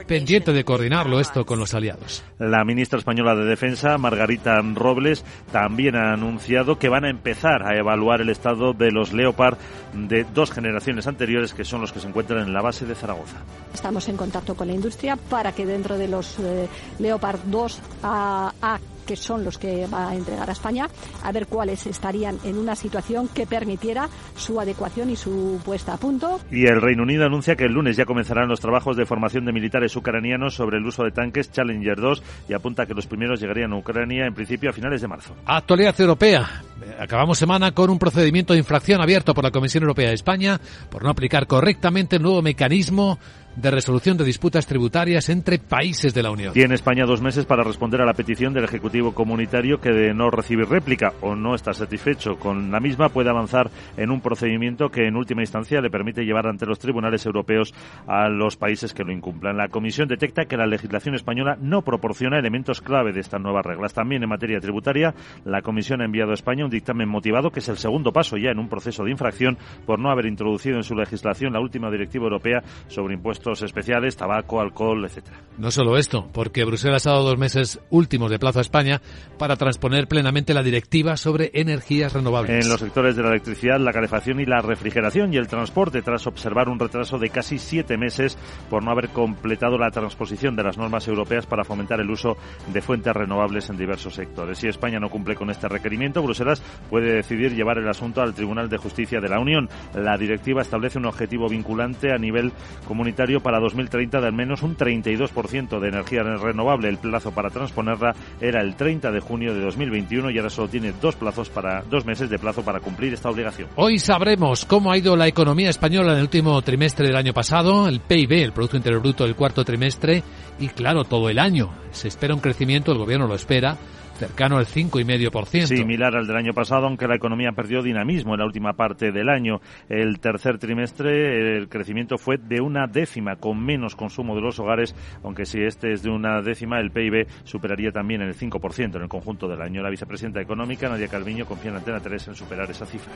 pendiente de coordinarlo esto con los aliados. La ministra española de Defensa, Margarita Robles, también ha anunciado que van a empezar a evaluar el estado de los Leopard de dos generaciones anteriores, que son los que se encuentran en la base de Zaragoza. Estamos en contacto con la industria para que dentro de los eh, Leopard 2 a, a que son los que va a entregar a España, a ver cuáles estarían en una situación que permitiera su adecuación y su puesta a punto. Y el Reino Unido anuncia que el lunes ya comenzarán los trabajos de formación de militares ucranianos sobre el uso de tanques Challenger 2 y apunta que los primeros llegarían a Ucrania en principio a finales de marzo. Actualidad europea. Acabamos semana con un procedimiento de infracción abierto por la Comisión Europea de España por no aplicar correctamente el nuevo mecanismo de resolución de disputas tributarias entre países de la Unión. Tiene España dos meses para responder a la petición del Ejecutivo Comunitario que de no recibir réplica o no está satisfecho con la misma puede avanzar en un procedimiento que en última instancia le permite llevar ante los tribunales europeos a los países que lo incumplan. La Comisión detecta que la legislación española no proporciona elementos clave de estas nuevas reglas. También en materia tributaria, la Comisión ha enviado a España un dictamen motivado que es el segundo paso ya en un proceso de infracción por no haber introducido en su legislación la última directiva europea sobre impuestos especiales, tabaco, alcohol, etcétera. No solo esto, porque Bruselas ha dado dos meses últimos de plazo a España para transponer plenamente la directiva sobre energías renovables. En los sectores de la electricidad, la calefacción y la refrigeración y el transporte, tras observar un retraso de casi siete meses por no haber completado la transposición de las normas europeas para fomentar el uso de fuentes renovables en diversos sectores. Si España no cumple con este requerimiento, Bruselas puede decidir llevar el asunto al Tribunal de Justicia de la Unión. La directiva establece un objetivo vinculante a nivel comunitario para 2030 de al menos un 32% de energía renovable. El plazo para transponerla era el 30 de junio de 2021 y ahora solo tiene dos plazos para dos meses de plazo para cumplir esta obligación. Hoy sabremos cómo ha ido la economía española en el último trimestre del año pasado, el PIB, el Producto Interior Bruto del cuarto trimestre y claro, todo el año. Se espera un crecimiento, el gobierno lo espera, cercano al 5,5%. Similar al del año pasado, aunque la economía perdió dinamismo en la última parte del año. El tercer trimestre el crecimiento fue de una décima, con menos consumo de los hogares, aunque si este es de una décima, el PIB superaría también el 5% en el conjunto del año. La vicepresidenta económica, Nadia Calviño, confía en Antena 3 en superar esa cifra.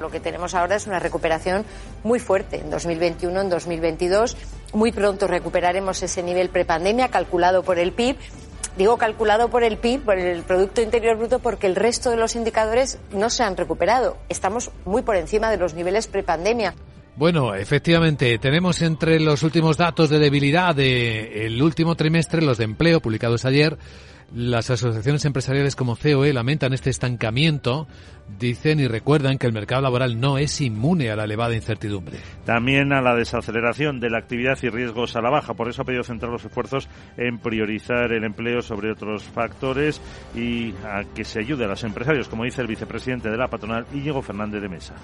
Lo que tenemos ahora es una recuperación muy fuerte en 2021, en 2022. Muy pronto recuperaremos ese nivel prepandemia calculado por el PIB Digo calculado por el PIB, por el Producto Interior Bruto, porque el resto de los indicadores no se han recuperado. Estamos muy por encima de los niveles prepandemia. Bueno, efectivamente, tenemos entre los últimos datos de debilidad del último trimestre, los de empleo publicados ayer, las asociaciones empresariales como COE lamentan este estancamiento, dicen y recuerdan que el mercado laboral no es inmune a la elevada incertidumbre. También a la desaceleración de la actividad y riesgos a la baja. Por eso ha pedido centrar los esfuerzos en priorizar el empleo sobre otros factores y a que se ayude a los empresarios, como dice el vicepresidente de la patronal, Íñigo Fernández de Mesa.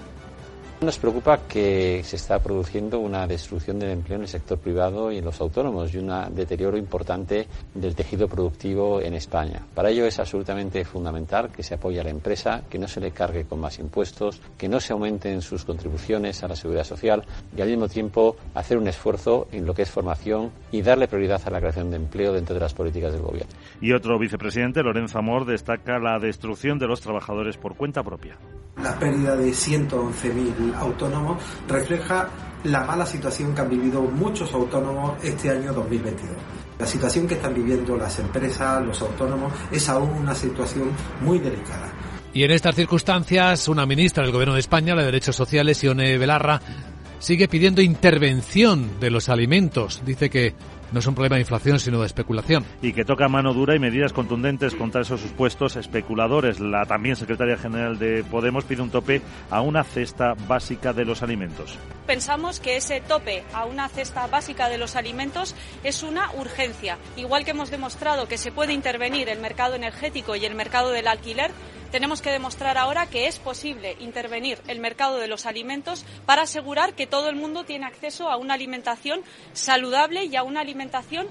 Nos preocupa que se está produciendo una destrucción del empleo en el sector privado y en los autónomos y un deterioro importante del tejido productivo en España. Para ello es absolutamente fundamental que se apoye a la empresa, que no se le cargue con más impuestos, que no se aumenten sus contribuciones a la seguridad social y al mismo tiempo hacer un esfuerzo en lo que es formación y darle prioridad a la creación de empleo dentro de las políticas del gobierno. Y otro vicepresidente, Lorenzo Amor, destaca la destrucción de los trabajadores por cuenta propia. La pérdida de 111.000 autónomos refleja la mala situación que han vivido muchos autónomos este año 2022. La situación que están viviendo las empresas, los autónomos, es aún una situación muy delicada. Y en estas circunstancias, una ministra del Gobierno de España, la de Derechos Sociales, Ione Belarra, sigue pidiendo intervención de los alimentos. Dice que no es un problema de inflación, sino de especulación. Y que toca mano dura y medidas contundentes contra esos supuestos especuladores. La también secretaria general de Podemos pide un tope a una cesta básica de los alimentos. Pensamos que ese tope a una cesta básica de los alimentos es una urgencia. Igual que hemos demostrado que se puede intervenir el mercado energético y el mercado del alquiler, tenemos que demostrar ahora que es posible intervenir el mercado de los alimentos para asegurar que todo el mundo tiene acceso a una alimentación saludable y a una alimentación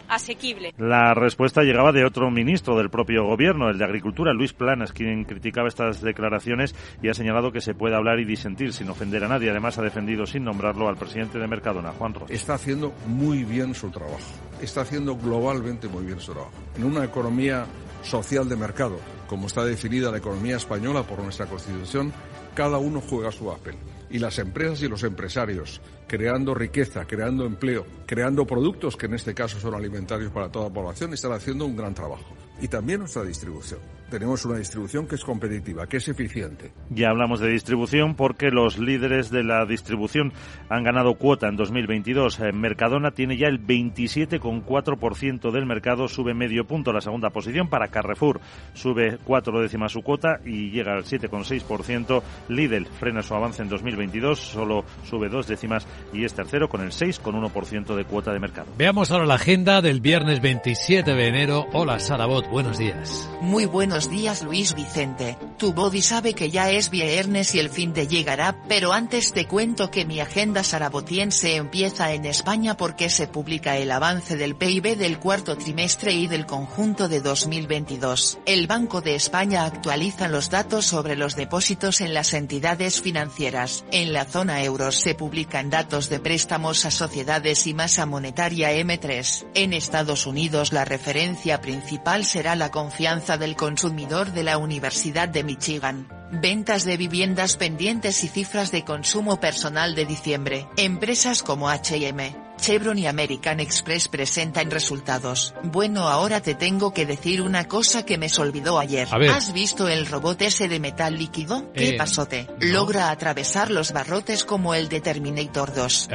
asequible. La respuesta llegaba de otro ministro del propio gobierno, el de Agricultura, Luis Planas, quien criticaba estas declaraciones y ha señalado que se puede hablar y disentir sin ofender a nadie. Además, ha defendido sin nombrarlo al presidente de Mercadona, Juan Ross. Está haciendo muy bien su trabajo. Está haciendo globalmente muy bien su trabajo. En una economía social de mercado, como está definida la economía española por nuestra Constitución, cada uno juega su papel. Y las empresas y los empresarios, creando riqueza, creando empleo, creando productos que en este caso son alimentarios para toda la población, están haciendo un gran trabajo. Y también nuestra distribución tenemos una distribución que es competitiva, que es eficiente. Ya hablamos de distribución porque los líderes de la distribución han ganado cuota en 2022. Eh, Mercadona tiene ya el 27,4% del mercado, sube medio punto a la segunda posición. Para Carrefour sube cuatro décimas su cuota y llega al 7,6%. Lidl frena su avance en 2022, solo sube dos décimas y es tercero con el 6,1% de cuota de mercado. Veamos ahora la agenda del viernes 27 de enero. Hola Sarabot, buenos días. Muy buenos Buenos días Luis Vicente, tu body sabe que ya es viernes y el fin de llegará, pero antes te cuento que mi agenda sarabotiense empieza en España porque se publica el avance del PIB del cuarto trimestre y del conjunto de 2022. El Banco de España actualiza los datos sobre los depósitos en las entidades financieras. En la zona euro se publican datos de préstamos a sociedades y masa monetaria M3. En Estados Unidos la referencia principal será la confianza del consumidor de la Universidad de Michigan. Ventas de viviendas pendientes y cifras de consumo personal de diciembre. Empresas como H&M, Chevron y American Express presentan resultados. Bueno, ahora te tengo que decir una cosa que me se olvidó ayer. ¿Has visto el robot ese de metal líquido? ¿Qué Eh, pasote? no. Logra atravesar los barrotes como el de Terminator 2.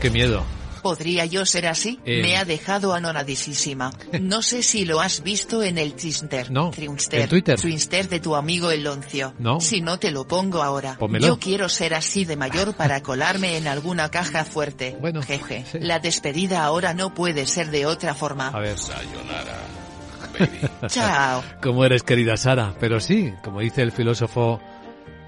Qué miedo. ¿Podría yo ser así? Eh. Me ha dejado anoradísima. No sé si lo has visto en el Twister. No, Triunster, en Twitter. Twister de tu amigo el Loncio. No. Si no te lo pongo ahora. Pónmelo. Yo quiero ser así de mayor para colarme en alguna caja fuerte. Bueno, jeje. La despedida ahora no puede ser de otra forma. A ver. Chao. Como eres, querida Sara. Pero sí, como dice el filósofo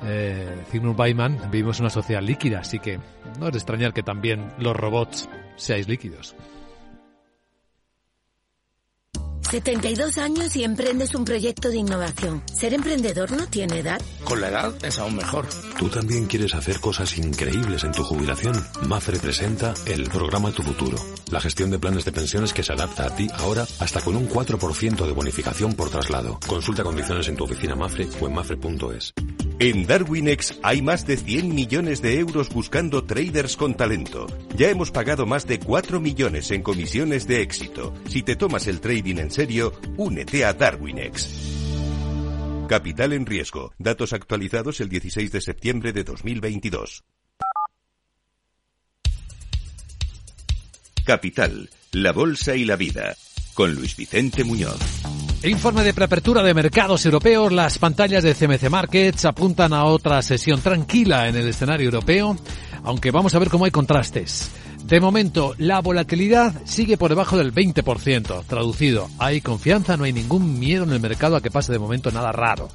eh, Zygmunt Bauman, vivimos en una sociedad líquida, así que no es de extrañar que también los robots seáis líquidos. 72 años y emprendes un proyecto de innovación. ¿Ser emprendedor no tiene edad? Con la edad es aún mejor. ¿Tú también quieres hacer cosas increíbles en tu jubilación? Mafre presenta el programa Tu Futuro, la gestión de planes de pensiones que se adapta a ti ahora hasta con un 4% de bonificación por traslado. Consulta condiciones en tu oficina Mafre o en mafre.es. En Darwinex hay más de 100 millones de euros buscando traders con talento. Ya hemos pagado más de 4 millones en comisiones de éxito. Si te tomas el trading en serio, únete a Darwinex. Capital en riesgo. Datos actualizados el 16 de septiembre de 2022. Capital, la bolsa y la vida. Con Luis Vicente Muñoz. Informe de preapertura de mercados europeos. Las pantallas de CMC Markets apuntan a otra sesión tranquila en el escenario europeo, aunque vamos a ver cómo hay contrastes. De momento, la volatilidad sigue por debajo del 20%. Traducido, hay confianza, no hay ningún miedo en el mercado a que pase de momento nada raro.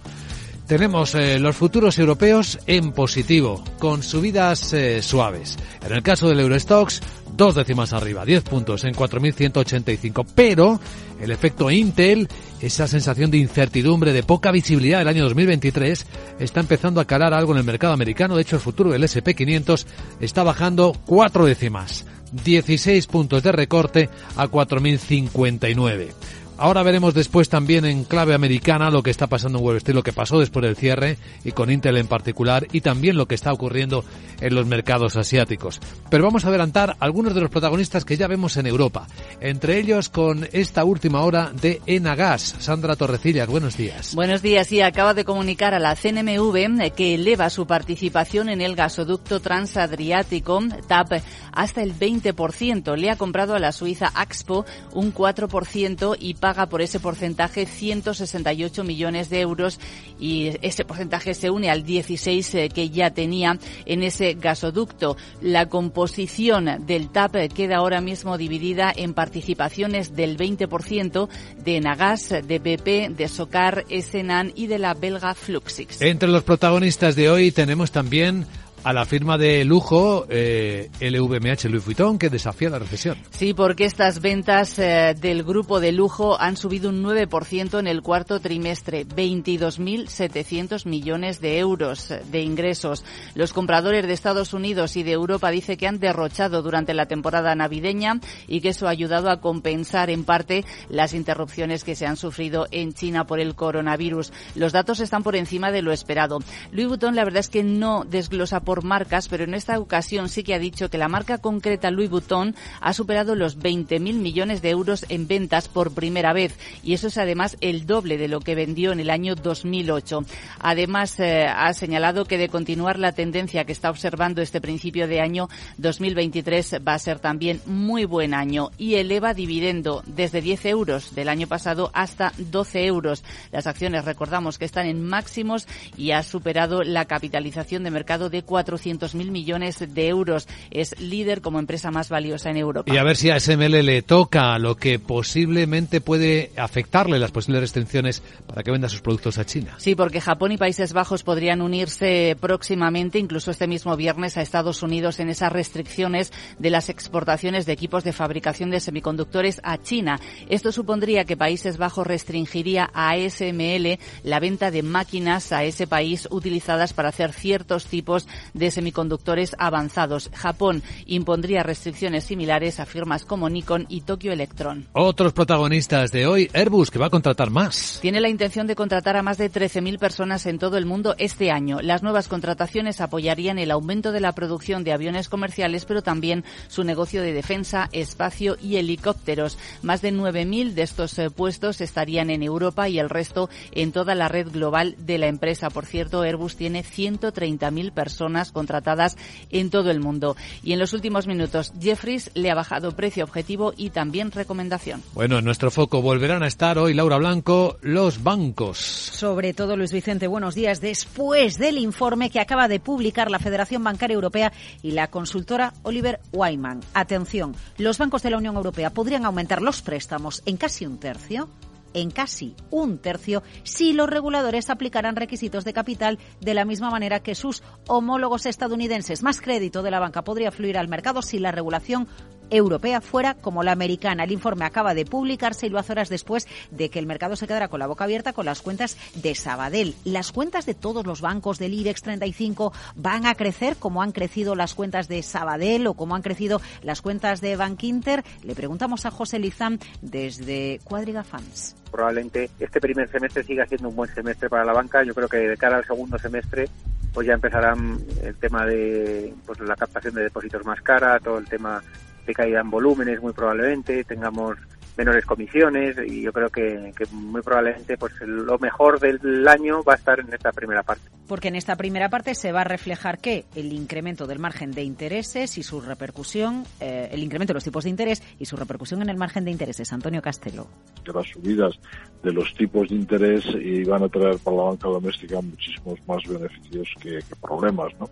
Tenemos eh, los futuros europeos en positivo, con subidas eh, suaves. En el caso del Eurostox, dos décimas arriba, 10 puntos en 4.185. Pero el efecto Intel, esa sensación de incertidumbre, de poca visibilidad del año 2023, está empezando a calar algo en el mercado americano. De hecho, el futuro del SP500 está bajando cuatro décimas, 16 puntos de recorte a 4.059. Ahora veremos después también en clave americana lo que está pasando en Wall Street, lo que pasó después del cierre y con Intel en particular y también lo que está ocurriendo en los mercados asiáticos. Pero vamos a adelantar algunos de los protagonistas que ya vemos en Europa, entre ellos con esta última hora de Enagas. Sandra Torrecillas, buenos días. Buenos días. Y acaba de comunicar a la CNMV que eleva su participación en el gasoducto transadriático TAP hasta el 20%. Le ha comprado a la Suiza Axpo un 4% y paga por ese porcentaje 168 millones de euros y ese porcentaje se une al 16 eh, que ya tenía en ese gasoducto. La composición del TAP queda ahora mismo dividida en participaciones del 20% de Nagas, de BP, de Socar, Esenan y de la belga Fluxix. Entre los protagonistas de hoy tenemos también a la firma de lujo eh, LVMH Louis Vuitton que desafía la recesión. Sí, porque estas ventas eh, del grupo de lujo han subido un 9% en el cuarto trimestre, 22.700 millones de euros de ingresos. Los compradores de Estados Unidos y de Europa dice que han derrochado durante la temporada navideña y que eso ha ayudado a compensar en parte las interrupciones que se han sufrido en China por el coronavirus. Los datos están por encima de lo esperado. Louis Vuitton la verdad es que no desglosa por marcas, pero en esta ocasión sí que ha dicho que la marca concreta Louis Vuitton ha superado los 20.000 millones de euros en ventas por primera vez y eso es además el doble de lo que vendió en el año 2008. Además eh, ha señalado que de continuar la tendencia que está observando este principio de año 2023 va a ser también muy buen año y eleva dividendo desde 10 euros del año pasado hasta 12 euros. Las acciones recordamos que están en máximos y ha superado la capitalización de mercado de 400.000 millones de euros. Es líder como empresa más valiosa en Europa. Y a ver si a SML le toca lo que posiblemente puede afectarle las posibles restricciones para que venda sus productos a China. Sí, porque Japón y Países Bajos podrían unirse próximamente, incluso este mismo viernes, a Estados Unidos en esas restricciones de las exportaciones de equipos de fabricación de semiconductores a China. Esto supondría que Países Bajos restringiría a SML la venta de máquinas a ese país utilizadas para hacer ciertos tipos de semiconductores avanzados. Japón impondría restricciones similares a firmas como Nikon y Tokyo Electron. Otros protagonistas de hoy, Airbus, que va a contratar más. Tiene la intención de contratar a más de 13.000 personas en todo el mundo este año. Las nuevas contrataciones apoyarían el aumento de la producción de aviones comerciales, pero también su negocio de defensa, espacio y helicópteros. Más de 9.000 de estos eh, puestos estarían en Europa y el resto en toda la red global de la empresa. Por cierto, Airbus tiene 130.000 personas personas contratadas en todo el mundo. Y en los últimos minutos, Jeffries le ha bajado precio objetivo y también recomendación. Bueno, en nuestro foco volverán a estar hoy, Laura Blanco, los bancos. Sobre todo, Luis Vicente, buenos días. Después del informe que acaba de publicar la Federación Bancaria Europea y la consultora Oliver Wyman. Atención, los bancos de la Unión Europea podrían aumentar los préstamos en casi un tercio en casi un tercio si los reguladores aplicaran requisitos de capital de la misma manera que sus homólogos estadounidenses. Más crédito de la banca podría fluir al mercado si la regulación europea fuera como la americana. El informe acaba de publicarse y lo hace horas después de que el mercado se quedara con la boca abierta con las cuentas de Sabadell. Las cuentas de todos los bancos del IBEX 35 van a crecer como han crecido las cuentas de Sabadell o como han crecido las cuentas de Bank Inter. Le preguntamos a José Lizán desde Cuadriga Fans probablemente este primer semestre siga siendo un buen semestre para la banca. Yo creo que de cara al segundo semestre pues ya empezarán el tema de pues la captación de depósitos más cara, todo el tema de caída en volúmenes muy probablemente, tengamos menores comisiones y yo creo que, muy probablemente pues lo mejor del año va a estar en esta primera parte. Porque en esta primera parte se va a reflejar que el incremento del margen de intereses y su repercusión, eh, el incremento de los tipos de interés y su repercusión en el margen de intereses. Antonio Castelo. Que las subidas de los tipos de interés iban a traer para la banca doméstica muchísimos más beneficios que, que problemas, ¿no?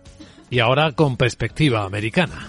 Y ahora con perspectiva americana.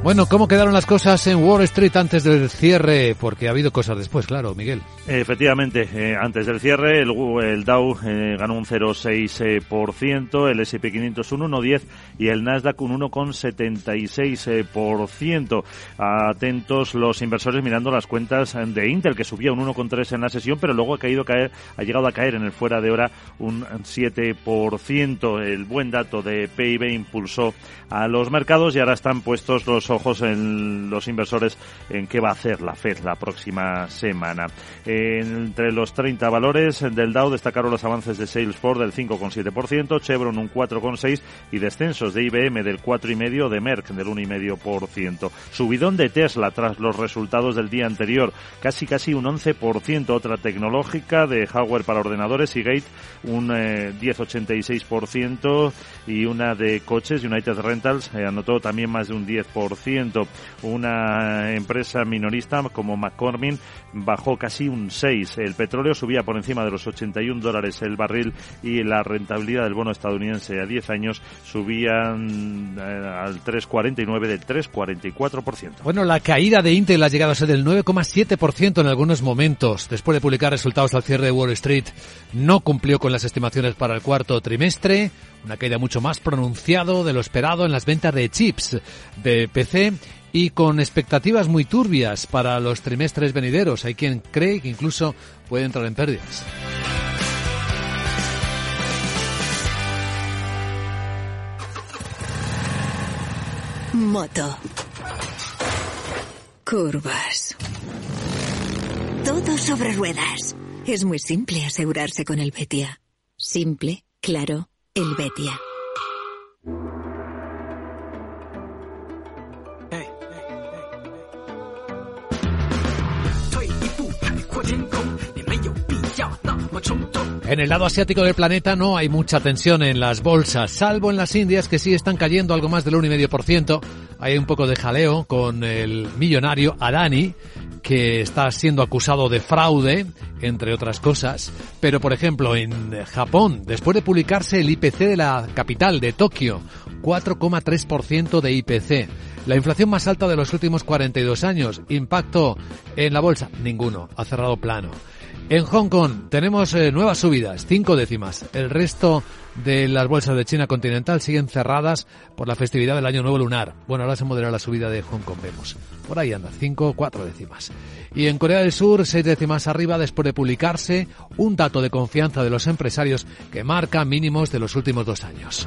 Bueno, ¿cómo quedaron las cosas en Wall Street antes del cierre? Porque ha habido cosas después, claro, Miguel. Efectivamente, eh, antes del cierre el, el Dow eh, ganó un 0,6%, el S&P 500 un 1,10 y el Nasdaq un 1,76%. Atentos los inversores mirando las cuentas de Intel, que subía un 1,3 en la sesión, pero luego ha caído caer, ha llegado a caer en el fuera de hora un 7%. El buen dato de PIB impulsó a los mercados y ahora están puestos los ojos en los inversores en qué va a hacer la Fed la próxima semana. Entre los 30 valores del Dow destacaron los avances de Salesforce del 5,7%, Chevron un 4,6% y descensos de IBM del 4,5% de Merck del 1,5%. Subidón de Tesla tras los resultados del día anterior, casi casi un 11%. Otra tecnológica de hardware para ordenadores y Gate un 10,86% eh, y una de coches, United Rentals, eh, anotó también más de un 10%. Una empresa minorista como McCormick bajó casi un 6. El petróleo subía por encima de los 81 dólares el barril y la rentabilidad del bono estadounidense a 10 años subían eh, al 3,49 del 3,44%. Bueno, la caída de Intel ha llegado a ser del 9,7% en algunos momentos. Después de publicar resultados al cierre de Wall Street, no cumplió con las estimaciones para el cuarto trimestre una caída mucho más pronunciado de lo esperado en las ventas de chips de PC y con expectativas muy turbias para los trimestres venideros. Hay quien cree que incluso puede entrar en pérdidas. Moto. Curvas. Todo sobre ruedas. Es muy simple asegurarse con el Betia. Simple, claro, el Betia. En el lado asiático del planeta no hay mucha tensión en las bolsas, salvo en las Indias que sí están cayendo algo más del 1,5%. Hay un poco de jaleo con el millonario Adani, que está siendo acusado de fraude, entre otras cosas. Pero, por ejemplo, en Japón, después de publicarse el IPC de la capital de Tokio, 4,3% de IPC. La inflación más alta de los últimos 42 años. Impacto en la bolsa, ninguno. Ha cerrado plano. En Hong Kong tenemos eh, nuevas subidas, cinco décimas. El resto de las bolsas de China continental siguen cerradas por la festividad del Año Nuevo Lunar. Bueno, ahora se modera la subida de Hong Kong, vemos. Por ahí anda, cinco, cuatro décimas. Y en Corea del Sur, seis décimas arriba después de publicarse un dato de confianza de los empresarios que marca mínimos de los últimos dos años.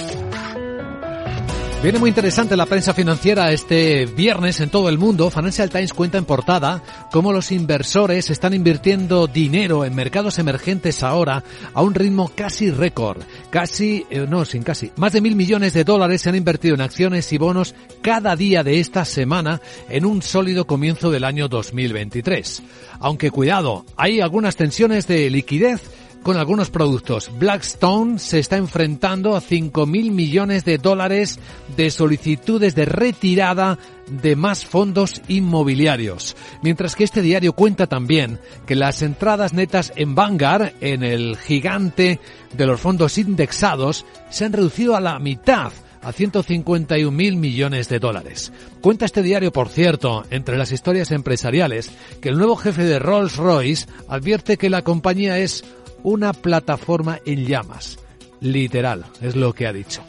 Viene muy interesante la prensa financiera este viernes en todo el mundo. Financial Times cuenta en portada cómo los inversores están invirtiendo dinero en mercados emergentes ahora a un ritmo casi récord. Casi, eh, no, sin casi. Más de mil millones de dólares se han invertido en acciones y bonos cada día de esta semana en un sólido comienzo del año 2023. Aunque cuidado, hay algunas tensiones de liquidez con algunos productos. Blackstone se está enfrentando a 5.000 millones de dólares de solicitudes de retirada de más fondos inmobiliarios. Mientras que este diario cuenta también que las entradas netas en Vanguard, en el gigante de los fondos indexados, se han reducido a la mitad a 151 mil millones de dólares. Cuenta este diario, por cierto, entre las historias empresariales, que el nuevo jefe de Rolls-Royce advierte que la compañía es una plataforma en llamas. Literal, es lo que ha dicho.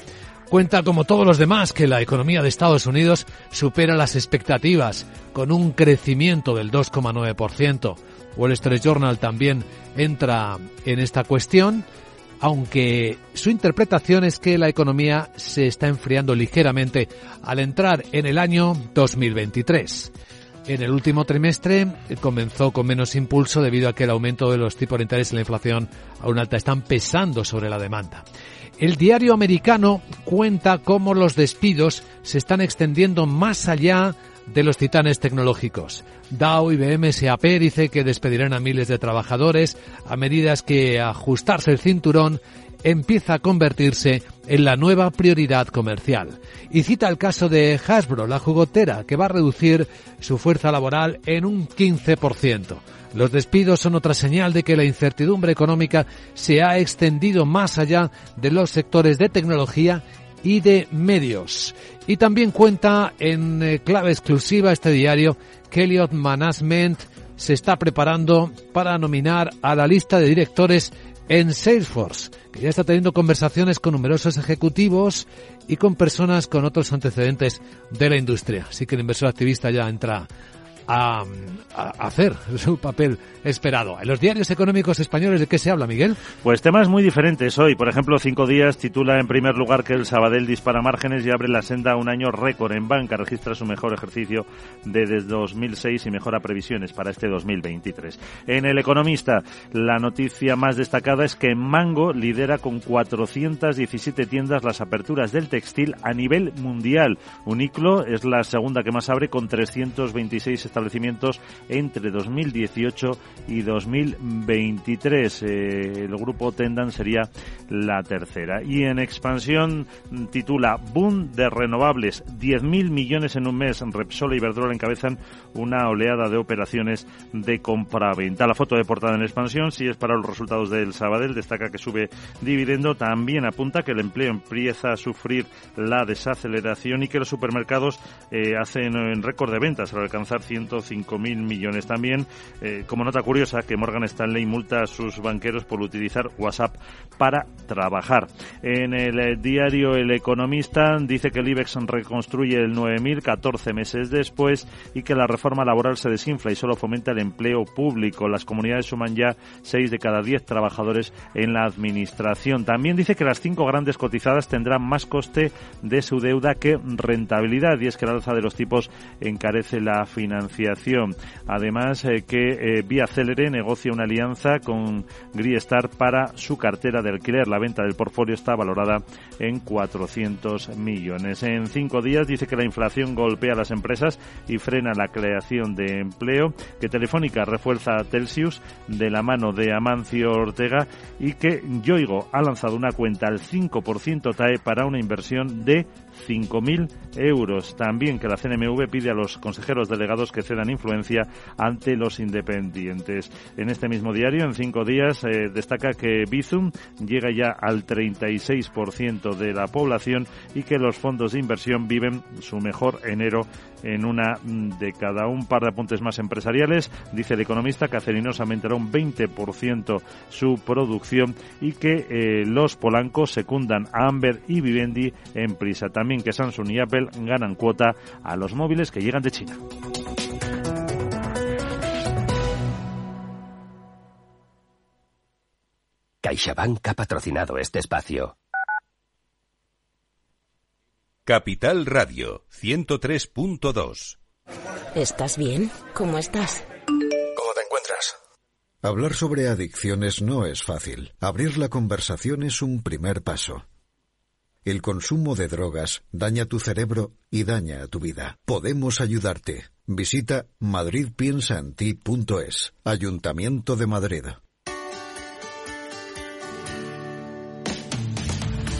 Cuenta, como todos los demás, que la economía de Estados Unidos supera las expectativas, con un crecimiento del 2,9%. Wall Street Journal también entra en esta cuestión, aunque su interpretación es que la economía se está enfriando ligeramente al entrar en el año 2023. En el último trimestre eh, comenzó con menos impulso debido a que el aumento de los tipos de interés y la inflación aún alta están pesando sobre la demanda. El diario americano cuenta cómo los despidos se están extendiendo más allá de los titanes tecnológicos. Dow, IBM, SAP dice que despedirán a miles de trabajadores a medida que ajustarse el cinturón empieza a convertirse en la nueva prioridad comercial. Y cita el caso de Hasbro, la jugotera, que va a reducir su fuerza laboral en un 15%. Los despidos son otra señal de que la incertidumbre económica se ha extendido más allá de los sectores de tecnología y de medios. Y también cuenta en eh, clave exclusiva este diario que Elliot Management se está preparando para nominar a la lista de directores en Salesforce, que ya está teniendo conversaciones con numerosos ejecutivos y con personas con otros antecedentes de la industria. Así que el inversor activista ya entra a, hacer su papel esperado. En los diarios económicos españoles, ¿de qué se habla, Miguel? Pues temas muy diferentes hoy. Por ejemplo, Cinco Días titula en primer lugar que el Sabadell dispara márgenes y abre la senda a un año récord en banca. Registra su mejor ejercicio desde 2006 y mejora previsiones para este 2023. En El Economista, la noticia más destacada es que Mango lidera con 417 tiendas las aperturas del textil a nivel mundial. Uniclo es la segunda que más abre con 326 establecimientos entre 2018 y 2023. Eh, el grupo Tendan sería la tercera. Y en expansión titula Boom de renovables. 10.000 millones en un mes. Repsol y Iberdrola encabezan una oleada de operaciones de compra-venta. La foto de portada en expansión, si es para los resultados del Sabadell, destaca que sube dividendo. También apunta que el empleo empieza a sufrir la desaceleración y que los supermercados eh, hacen en récord de ventas al alcanzar 105.000 millones. También, eh, como nota curiosa, que Morgan Stanley multa a sus banqueros por utilizar WhatsApp para trabajar. En el eh, diario El Economista dice que el IBEX reconstruye el 9.000 14 meses después y que la reforma laboral se desinfla y solo fomenta el empleo público. Las comunidades suman ya 6 de cada 10 trabajadores en la administración. También dice que las cinco grandes cotizadas tendrán más coste de su deuda que rentabilidad y es que el alza de los tipos encarece la financiación Además, eh, que eh, Vía Célere negocia una alianza con Griestar para su cartera de alquiler. La venta del portfolio está valorada en 400 millones. En cinco días dice que la inflación golpea a las empresas y frena la creación de empleo, que Telefónica refuerza a Telsius de la mano de Amancio Ortega y que Yoigo ha lanzado una cuenta al 5% TAE para una inversión de 5.000 euros. También que la CNMV pide a los consejeros delegados que cedan influencia ante los independientes. En este mismo diario, en cinco días, eh, destaca que Bizum llega ya al 36% de la población y que los fondos de inversión viven su mejor enero en una década. Un par de apuntes más empresariales. Dice el economista que Acerinos aumentará un 20% su producción y que eh, los polancos secundan a Amber y Vivendi en prisa. También que Samsung y Apple ganan cuota a los móviles que llegan de China. CaixaBank ha patrocinado este espacio. Capital Radio 103.2. ¿Estás bien? ¿Cómo estás? ¿Cómo te encuentras? Hablar sobre adicciones no es fácil. Abrir la conversación es un primer paso. El consumo de drogas daña tu cerebro y daña a tu vida. Podemos ayudarte. Visita madridpiensaenti.es. Ayuntamiento de Madrid.